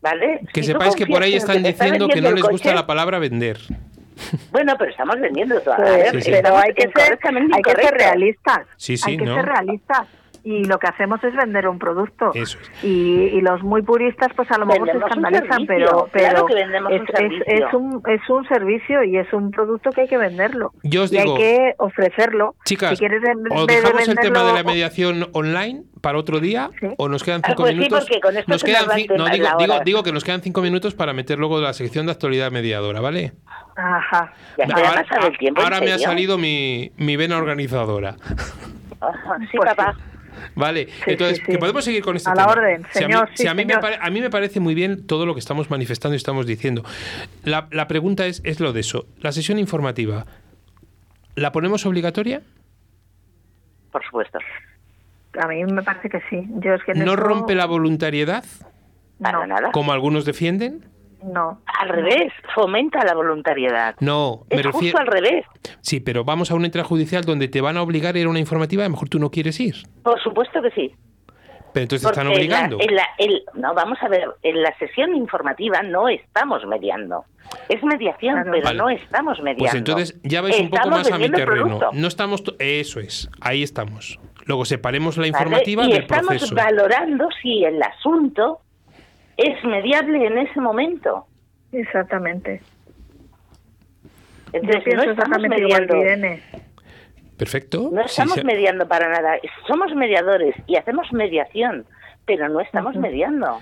¿vale? Que Si sepáis que por ahí están que te está diciendo que no les gusta coche, la palabra vender. (laughs) Bueno, pero estamos vendiendo toda a ver, Sí, sí. pero hay que ser, hay que ser realistas. Sí, sí, hay que ¿no? ser realistas. Y lo que hacemos es vender un producto. Eso es. Y, y los muy puristas, pues a lo mejor se escandalizan, servicio, pero, pero claro que vendemos es, un es- un, es un servicio y es un producto que hay que venderlo. Yo os y digo- hay que ofrecerlo. Chicas, si quieres en ¿os vez de dejamos el tema de la mediación online para otro día? Sí. ¿O nos quedan Ah, cinco pues sí, minutos? porque con esto nos se quedan nos no, digo, digo, digo que nos quedan cinco minutos para meter luego la sección de actualidad mediadora, ¿vale? Ajá. Ya ahora ha pasado el tiempo, ¿en ahora me ha salido mi, mi vena organizadora. Ajá, Sí, Pues papá. (laughs) Vale, Sí, entonces, sí, sí. que podemos seguir con este A la orden, Si a mí- señor, si sí, a, mí me señor. pare- a mí me parece muy bien todo lo que estamos manifestando y estamos diciendo. La, la pregunta es, es lo de eso. La sesión informativa, ¿la ponemos obligatoria? Por supuesto. A mí me parece que sí. Yo es que en ¿No rompe la voluntariedad, Para No, nada. como algunos defienden? No. Al revés, fomenta la voluntariedad. No, me Es refiero... justo al revés. Sí, pero vamos a una intrajudicial donde te van a obligar a ir a una informativa a lo mejor tú no quieres ir. Por supuesto que sí. Pero entonces te están Porque en la- obligando. en la- el- no, vamos a ver, en la sesión informativa no estamos mediando. Es mediación, Claro. pero Vale. no estamos mediando. Pues entonces ya vais un poco Estamos más a mi terreno. No estamos... Eso es, ahí estamos. Luego separemos la ¿vale? informativa y del estamos proceso. valorando si el asunto es mediable en ese momento. Exactamente. Entonces, no estamos mediando. Perfecto. No estamos sí. mediando para nada. Somos mediadores y hacemos mediación, pero no estamos mediando.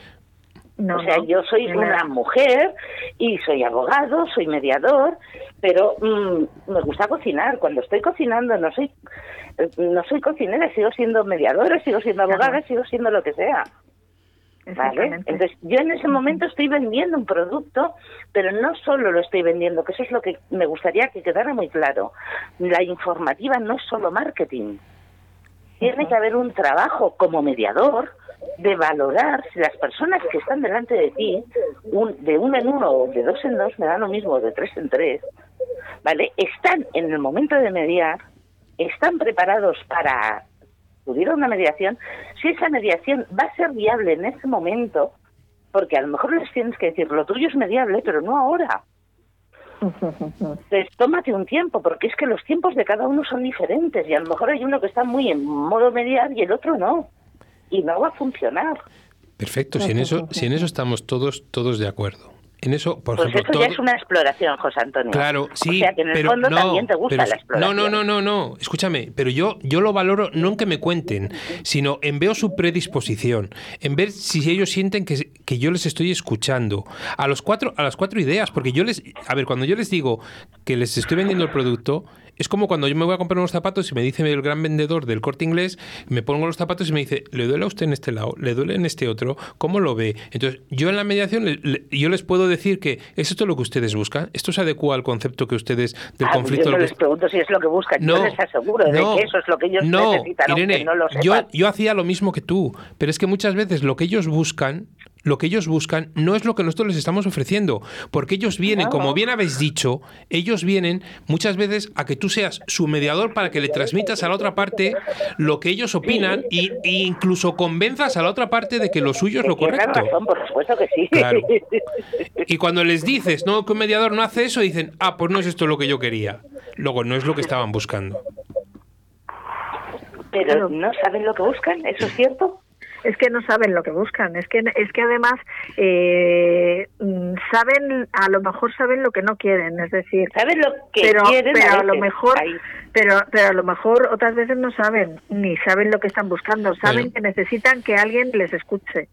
No, o sea, no. yo soy una mujer y soy abogado, soy mediador, pero mm, me gusta cocinar. Cuando estoy cocinando no soy eh, no soy cocinera, sigo siendo mediadora, sigo siendo abogada, sigo siendo lo que sea. ¿Vale? Entonces, yo en ese momento estoy vendiendo un producto, pero no solo lo estoy vendiendo, que eso es lo que me gustaría que quedara muy claro. La informativa no es solo marketing. Tiene que haber un trabajo como mediador de valorar si las personas que están delante de ti, un- de uno en uno o de dos en dos, me da lo mismo, de tres en tres, ¿vale? Están en el momento de mediar, están preparados para acudir a una mediación, si esa mediación va a ser viable en ese momento, porque a lo mejor les tienes que decir, lo tuyo es mediable, pero no ahora. Entonces, tómate un tiempo, porque es que los tiempos de cada uno son diferentes y a lo mejor hay uno que está muy en modo mediar y el otro no. Y no va a funcionar. Perfecto, si en eso, si en eso estamos todos, todos de acuerdo. En eso, por Pues ejemplo, eso ya todo- es una exploración, José Antonio. Claro, sí, O sea, que en el pero fondo no, también te gusta pero- la exploración. No, no, no, no, no. Escúchame, pero yo, yo lo valoro no en que me cuenten, sino en ver su predisposición, en ver si ellos sienten que, que yo les estoy escuchando. A los cuatro, a las cuatro ideas, porque yo les, a ver, cuando yo les digo que les estoy vendiendo el producto, es como cuando yo me voy a comprar unos zapatos y me dice el gran vendedor del corte inglés, me pongo los zapatos y me dice, ¿le duele a usted en este lado? ¿Le duele en este otro? ¿Cómo lo ve? Entonces, yo en la mediación, le- le- yo les puedo decir que es esto lo que ustedes buscan, esto se adecua al concepto que ustedes del Ah, conflicto. Yo no lo que- les pregunto si es lo que buscan. no, yo les aseguro de no, que eso es lo que ellos no, necesitan, Irene, no lo yo hacía lo mismo que tú, pero es que muchas veces lo que ellos buscan, lo que ellos buscan no es lo que nosotros les estamos ofreciendo, porque ellos vienen, como bien habéis dicho, ellos vienen muchas veces a que tú seas su mediador para que le transmitas a la otra parte lo que ellos opinan y, e incluso convenzas a la otra parte de que lo suyo es lo correcto. razón, por supuesto que sí. Claro. (laughs) Y cuando les dices, no, que un mediador no hace eso, dicen, ah, pues no es esto lo que yo quería. Luego, no es lo que estaban buscando. Pero no saben lo que buscan, ¿eso es cierto? Es que no saben lo que buscan, es que es que además eh, mm, saben, a lo mejor saben lo que no quieren, es decir, Saben lo que pero, quieren pero a a lo mejor, Ahí. pero pero a lo mejor otras veces no saben, ni saben lo que están buscando, saben Bueno. que necesitan que alguien les escuche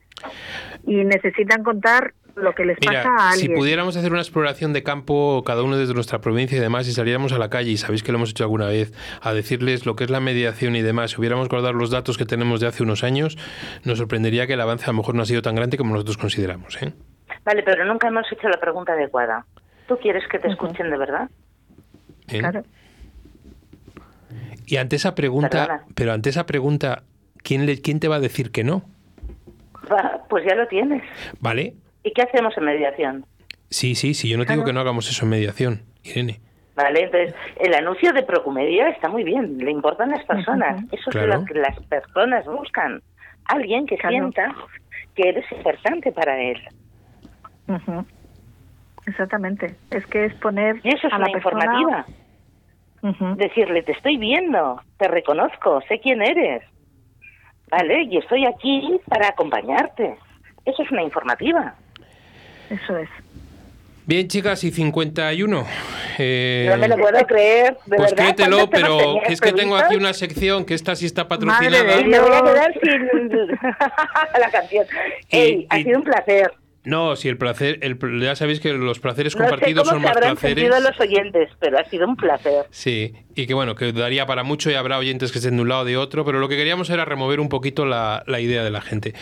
y necesitan contar lo que les Mira, pasa a si alguien. pudiéramos hacer una exploración de campo, cada uno desde nuestra provincia y demás, y saliéramos a la calle, y sabéis que lo hemos hecho alguna vez, a decirles lo que es la mediación y demás, si hubiéramos guardado los datos que tenemos de hace unos años, nos sorprendería que el avance a lo mejor no ha sido tan grande como nosotros consideramos. ¿eh? Vale, pero nunca hemos hecho la pregunta adecuada. ¿Tú quieres que te escuchen de verdad? ¿Eh? Claro. Y ante esa pregunta, Perdona. pero ante esa pregunta, ¿quién, le, ¿quién te va a decir que no? Pues ya lo tienes. ¿Vale? ¿Y qué hacemos en mediación? Sí, sí, sí, yo no digo que no hagamos eso en mediación, Irene. Vale, entonces el anuncio de Procumedia está muy bien, le importan las personas, eso Claro. es lo que las personas buscan. Alguien que Claro. sienta que eres importante para él. Exactamente. Es que es poner Y eso es a la una persona... informativa. Decirle, te estoy viendo, te reconozco, sé quién eres. Vale, y estoy aquí para acompañarte. Eso es una informativa. Eso es. Bien, chicas, y 51. Eh, no me lo puedo creer, de pues verdad. créetelo, ¿cuántos temas pero es que tengo aquí una sección que esta sí está Madre patrocinada. de Y me voy a quedar (laughs) sin (laughs) la canción. Y- Ey, ha y- sido un placer. No, si el placer, el, ya sabéis que los placeres No sé compartidos cómo son se más habrán placeres. los oyentes, pero ha sido un placer. Sí, y que bueno, que daría para mucho y habrá oyentes que estén de un lado o de otro, pero lo que queríamos era remover un poquito la, la idea de la gente.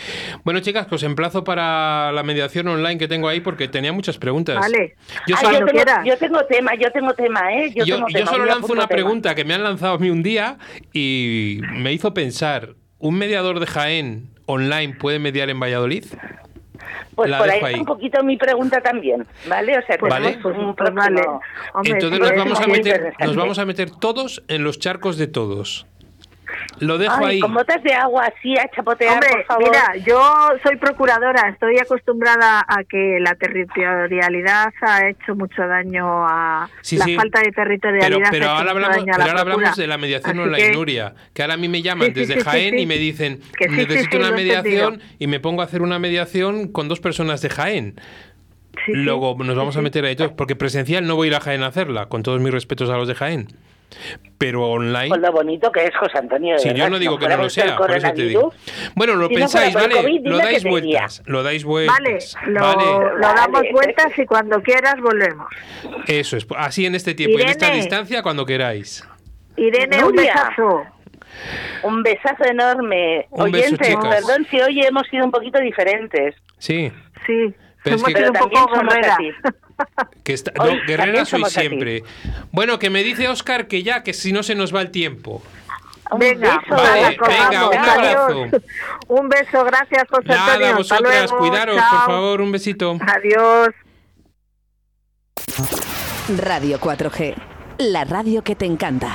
Bueno, chicas, que os emplazo para la mediación online que tengo ahí porque tenía muchas preguntas. Vale. Yo Ah, solo, yo, tengo, quieras. yo tengo tema, yo tengo tema, ¿eh? Yo, yo- tengo yo tema, solo lanzo una tema. pregunta que me han lanzado a mí un día y me hizo pensar, ¿un mediador de Jaén online puede mediar en Valladolid? Pues la por ahí ahí. un poquito mi pregunta también, ¿vale? O sea, Pues Vale. tenemos un Pues vale. Hombre, Entonces nos vamos, a meter, nos vamos a meter todos en los charcos de todos. Lo dejo Ay, ahí. con botas de agua así a chapotear, Hombre, por favor. mira, yo soy procuradora, estoy acostumbrada a que la territorialidad ha hecho mucho daño a Sí, la sí. falta de Pero, territorialidad. pero ahora hablamos, a pero de la mediación Así online, que- Nuria. Que ahora a mí me llaman Sí, desde Jaén sí. y me dicen, Que sí, sí, necesito sí, una mediación entendido. y me pongo a hacer una mediación con dos personas de Jaén. Luego nos vamos Sí, a meter ahí todos, porque presencial no voy a ir a Jaén a hacerla, con todos mis respetos a los de Jaén. Pero online... Con lo bonito que es José Antonio. de Sí, verdad, yo no si digo que no lo sea, por eso te digo. Bueno, lo Si no pensáis, el ¿vale? COVID, lo dais vueltas, lo dais Vale, vueltas. lo, Vale. lo damos Vale. vueltas y cuando quieras volvemos. Eso es, así en este tiempo y en esta Irene. distancia, cuando queráis. Irene, un besazo. Un besazo enorme. Un beso, Oyentes, chicas. perdón si hoy hemos sido un poquito diferentes. Sí. Sí, Pero es hemos que- sido un poco guerreras. Que está, no, guerrera soy siempre. Bueno, que me dice Oscar que ya, que si no se nos va el tiempo. Un Venga, beso. Vale, nada, colgamos. venga, un Adiós. abrazo. Un beso, gracias José Antonio. Nada, Hasta vosotras, luego. cuidaros, Chao. por favor, un besito. Adiós. Radio 4G, la radio que te encanta.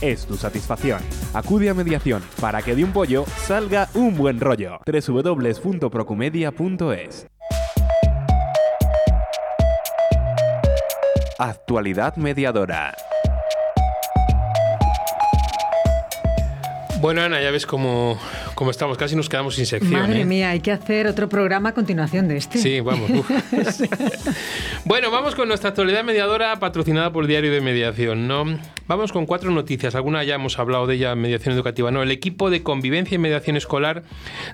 es tu satisfacción. Acude a mediación para que de un pollo salga un buen rollo. www.procumedia.es Actualidad mediadora. Bueno, Ana, ya ves cómo, cómo estamos, casi nos quedamos sin sección. Madre ¿eh? mía, hay que hacer otro programa a continuación de este. Sí, vamos. (laughs) bueno, vamos con nuestra actualidad mediadora patrocinada por Diario de Mediación, ¿no? Vamos con cuatro noticias. Alguna ya hemos hablado de ella en mediación educativa, ¿no? El equipo de convivencia y mediación escolar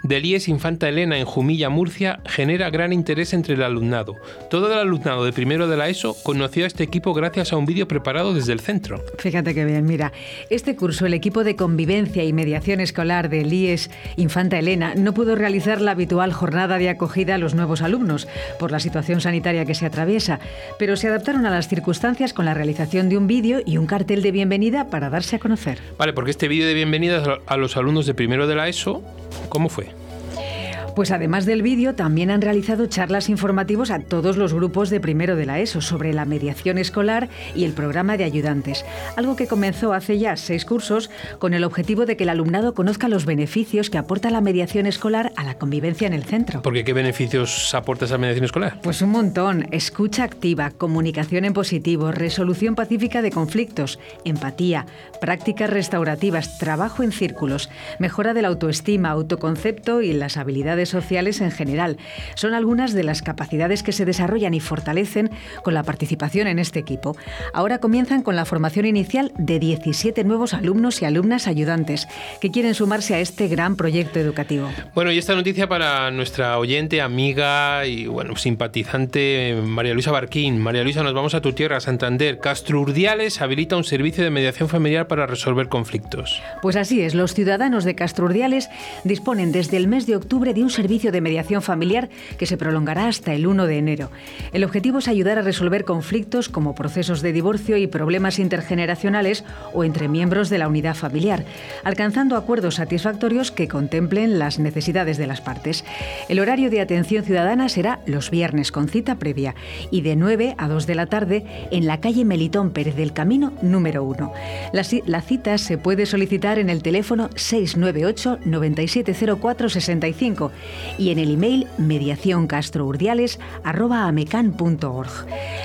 del IES Infanta Elena en Jumilla, Murcia, genera gran interés entre el alumnado. Todo el alumnado de primero de la ESO conoció a este equipo gracias a un vídeo preparado desde el centro. Fíjate que bien, mira, este curso el equipo de convivencia y mediación escolar del IES Infanta Elena no pudo realizar la habitual jornada de acogida a los nuevos alumnos por la situación sanitaria que se atraviesa, pero se adaptaron a las circunstancias con la realización de un vídeo y un cartel de bienvenida para darse a conocer. Vale, porque este vídeo de bienvenida a los alumnos de primero de la ESO, ¿cómo fue? Pues además del vídeo, también han realizado charlas informativos a todos los grupos de primero de la ESO sobre la mediación escolar y el programa de ayudantes, algo que comenzó hace ya seis cursos con el objetivo de que el alumnado conozca los beneficios que aporta la mediación escolar a la convivencia en el centro. Porque ¿qué beneficios aporta esa mediación escolar? Pues un montón. Escucha activa, comunicación en positivo, resolución pacífica de conflictos, empatía, prácticas restaurativas, trabajo en círculos, mejora de la autoestima, autoconcepto y las habilidades sociales en general. Son algunas de las capacidades que se desarrollan y fortalecen con la participación en este equipo. Ahora comienzan con la formación inicial de 17 nuevos alumnos y alumnas ayudantes que quieren sumarse a este gran proyecto educativo. Bueno, y esta noticia para nuestra oyente, amiga y bueno, simpatizante María Luisa Barquín. María Luisa, nos vamos a tu tierra, Santander. Castro Urdiales habilita un servicio de mediación familiar para resolver conflictos. Pues así es, los ciudadanos de Castro Urdiales disponen desde el mes de octubre de un servicio de mediación familiar que se prolongará hasta el 1 de enero. El objetivo es ayudar a resolver conflictos como procesos de divorcio y problemas intergeneracionales o entre miembros de la unidad familiar, alcanzando acuerdos satisfactorios que contemplen las necesidades de las partes. El horario de atención ciudadana será los viernes con cita previa y de 9 a 2 de la tarde en la calle Melitón Pérez del Camino número 1. La, la cita se puede solicitar en el teléfono 698 970465 y en el email mediacioncastrourdiales.amecan.org.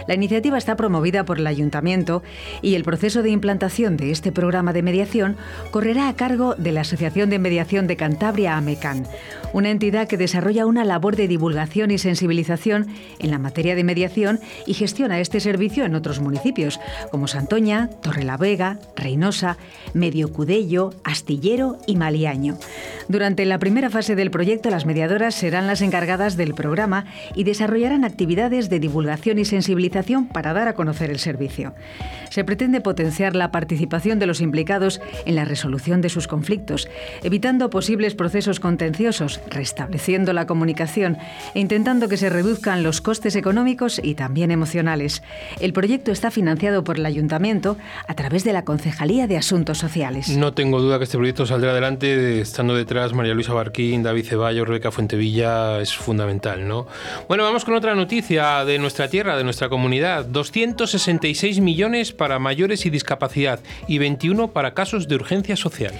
La iniciativa está promovida por el Ayuntamiento y el proceso de implantación de este programa de mediación correrá a cargo de la Asociación de Mediación de Cantabria AMECAN, una entidad que desarrolla una labor de divulgación y sensibilización en la materia de mediación y gestiona este servicio en otros municipios como Santoña, Torrelavega, Reynosa, Medio Cudello, Astillero y Maliaño. Durante la primera fase del proyecto, las mediadoras serán las encargadas del programa y desarrollarán actividades de divulgación y sensibilización para dar a conocer el servicio. Se pretende potenciar la participación de los implicados en la resolución de sus conflictos, evitando posibles procesos contenciosos, restableciendo la comunicación e intentando que se reduzcan los costes económicos y también emocionales. El proyecto está financiado por el Ayuntamiento a través de la Concejalía de Asuntos Sociales. No tengo duda que este proyecto saldrá adelante estando detrás María Luisa Barquín, David Ceballos, Rebeca Fuentevilla, es fundamental, ¿no? Bueno, vamos con otra noticia de nuestra tierra, de nuestra comunidad. 266 millones para mayores y discapacidad y 21 para casos de urgencia social.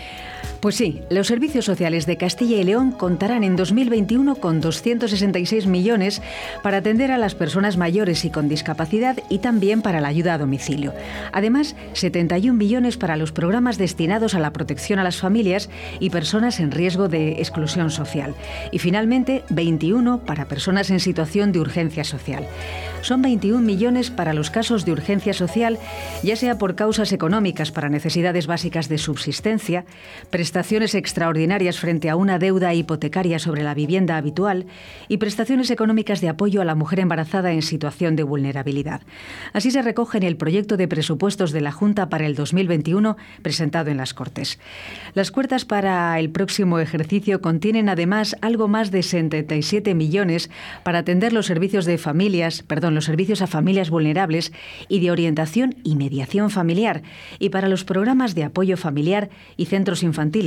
Pues sí, los servicios sociales de Castilla y León contarán en 2021 con 266 millones para atender a las personas mayores y con discapacidad y también para la ayuda a domicilio. Además, 71 millones para los programas destinados a la protección a las familias y personas en riesgo de exclusión social. Y finalmente, 21 para personas en situación de urgencia social son 21 millones para los casos de urgencia social, ya sea por causas económicas para necesidades básicas de subsistencia, prestaciones extraordinarias frente a una deuda hipotecaria sobre la vivienda habitual y prestaciones económicas de apoyo a la mujer embarazada en situación de vulnerabilidad. Así se recoge en el proyecto de presupuestos de la Junta para el 2021 presentado en las Cortes. Las cuertas para el próximo ejercicio contienen además algo más de 77 millones para atender los servicios de familias, perdón, los servicios a familias vulnerables y de orientación y mediación familiar, y para los programas de apoyo familiar y centros infantiles,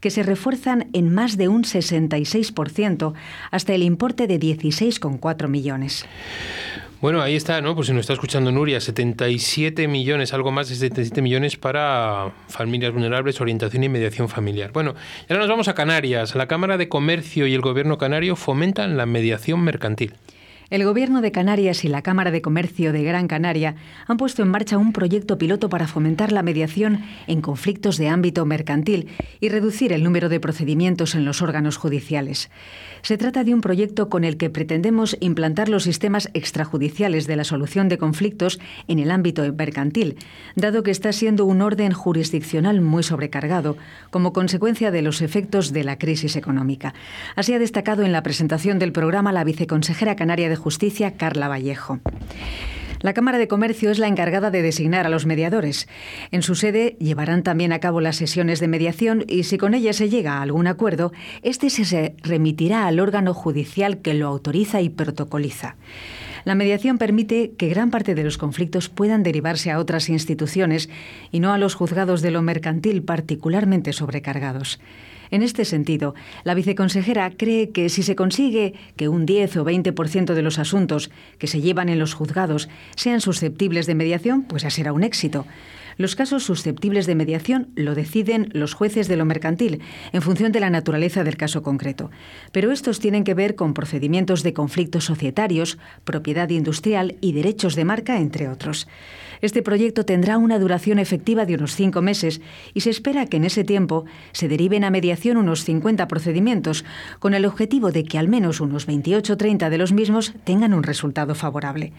que se refuerzan en más de un 66%, hasta el importe de 16,4 millones. Bueno, ahí está, ¿no? Pues si nos está escuchando Nuria, 77 millones, algo más de 77 millones para familias vulnerables, orientación y mediación familiar. Bueno, y ahora nos vamos a Canarias. La Cámara de Comercio y el Gobierno Canario fomentan la mediación mercantil. El Gobierno de Canarias y la Cámara de Comercio de Gran Canaria han puesto en marcha un proyecto piloto para fomentar la mediación en conflictos de ámbito mercantil y reducir el número de procedimientos en los órganos judiciales. Se trata de un proyecto con el que pretendemos implantar los sistemas extrajudiciales de la solución de conflictos en el ámbito mercantil, dado que está siendo un orden jurisdiccional muy sobrecargado como consecuencia de los efectos de la crisis económica. Así ha destacado en la presentación del programa la viceconsejera canaria de Justicia, Carla Vallejo. La Cámara de Comercio es la encargada de designar a los mediadores. En su sede llevarán también a cabo las sesiones de mediación y si con ellas se llega a algún acuerdo, este se remitirá al órgano judicial que lo autoriza y protocoliza. La mediación permite que gran parte de los conflictos puedan derivarse a otras instituciones y no a los juzgados de lo mercantil particularmente sobrecargados. En este sentido, la viceconsejera cree que si se consigue que un 10 o 20% de los asuntos que se llevan en los juzgados sean susceptibles de mediación, pues ya será un éxito. Los casos susceptibles de mediación lo deciden los jueces de lo mercantil, en función de la naturaleza del caso concreto. Pero estos tienen que ver con procedimientos de conflictos societarios, propiedad industrial y derechos de marca, entre otros. Este proyecto tendrá una duración efectiva de unos cinco meses y se espera que en ese tiempo se deriven a mediación unos 50 procedimientos, con el objetivo de que al menos unos 28 o 30 de los mismos tengan un resultado favorable.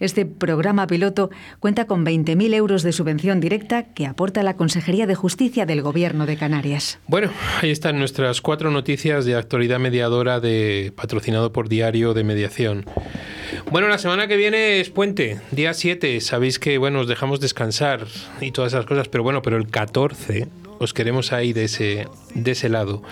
Este programa piloto cuenta con 20.000 euros de subvención directa que aporta la Consejería de Justicia del Gobierno de Canarias. Bueno, ahí están nuestras cuatro noticias de actualidad mediadora de patrocinado por Diario de Mediación. Bueno, la semana que viene es puente, día 7. Sabéis que, bueno, os dejamos descansar y todas esas cosas, pero bueno, pero el 14 os queremos ahí de ese, de ese lado.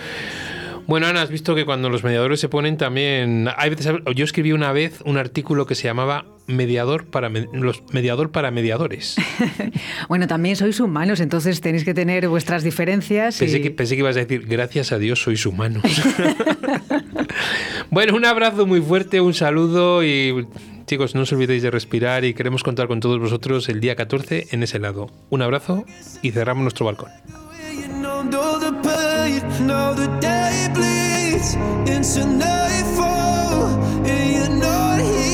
Bueno, Ana, has visto que cuando los mediadores se ponen también. Hay veces, yo escribí una vez un artículo que se llamaba Mediador para, los mediador para mediadores. (laughs) bueno, también sois humanos, entonces tenéis que tener vuestras diferencias. Pensé, que, pensé que ibas a decir, gracias a Dios sois humanos. (laughs) bueno, un abrazo muy fuerte, un saludo y chicos, no os olvidéis de respirar y queremos contar con todos vosotros el día 14 en ese lado. Un abrazo y cerramos nuestro balcón. into nightfall, and you're not here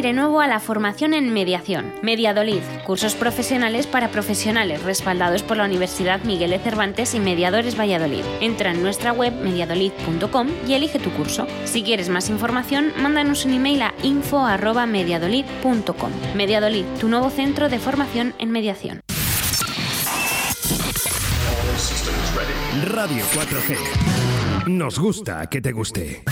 Aire Nuevo a la formación en mediación. Mediadolid, cursos profesionales para profesionales respaldados por la Universidad Miguel de Cervantes y Mediadores Valladolid. Entra en nuestra web mediadolid.com y elige tu curso. Si quieres más información, mándanos un email a info@mediadolid.com. Mediadolid, tu nuevo centro de formación en mediación. Radio 4G. Nos gusta que te guste.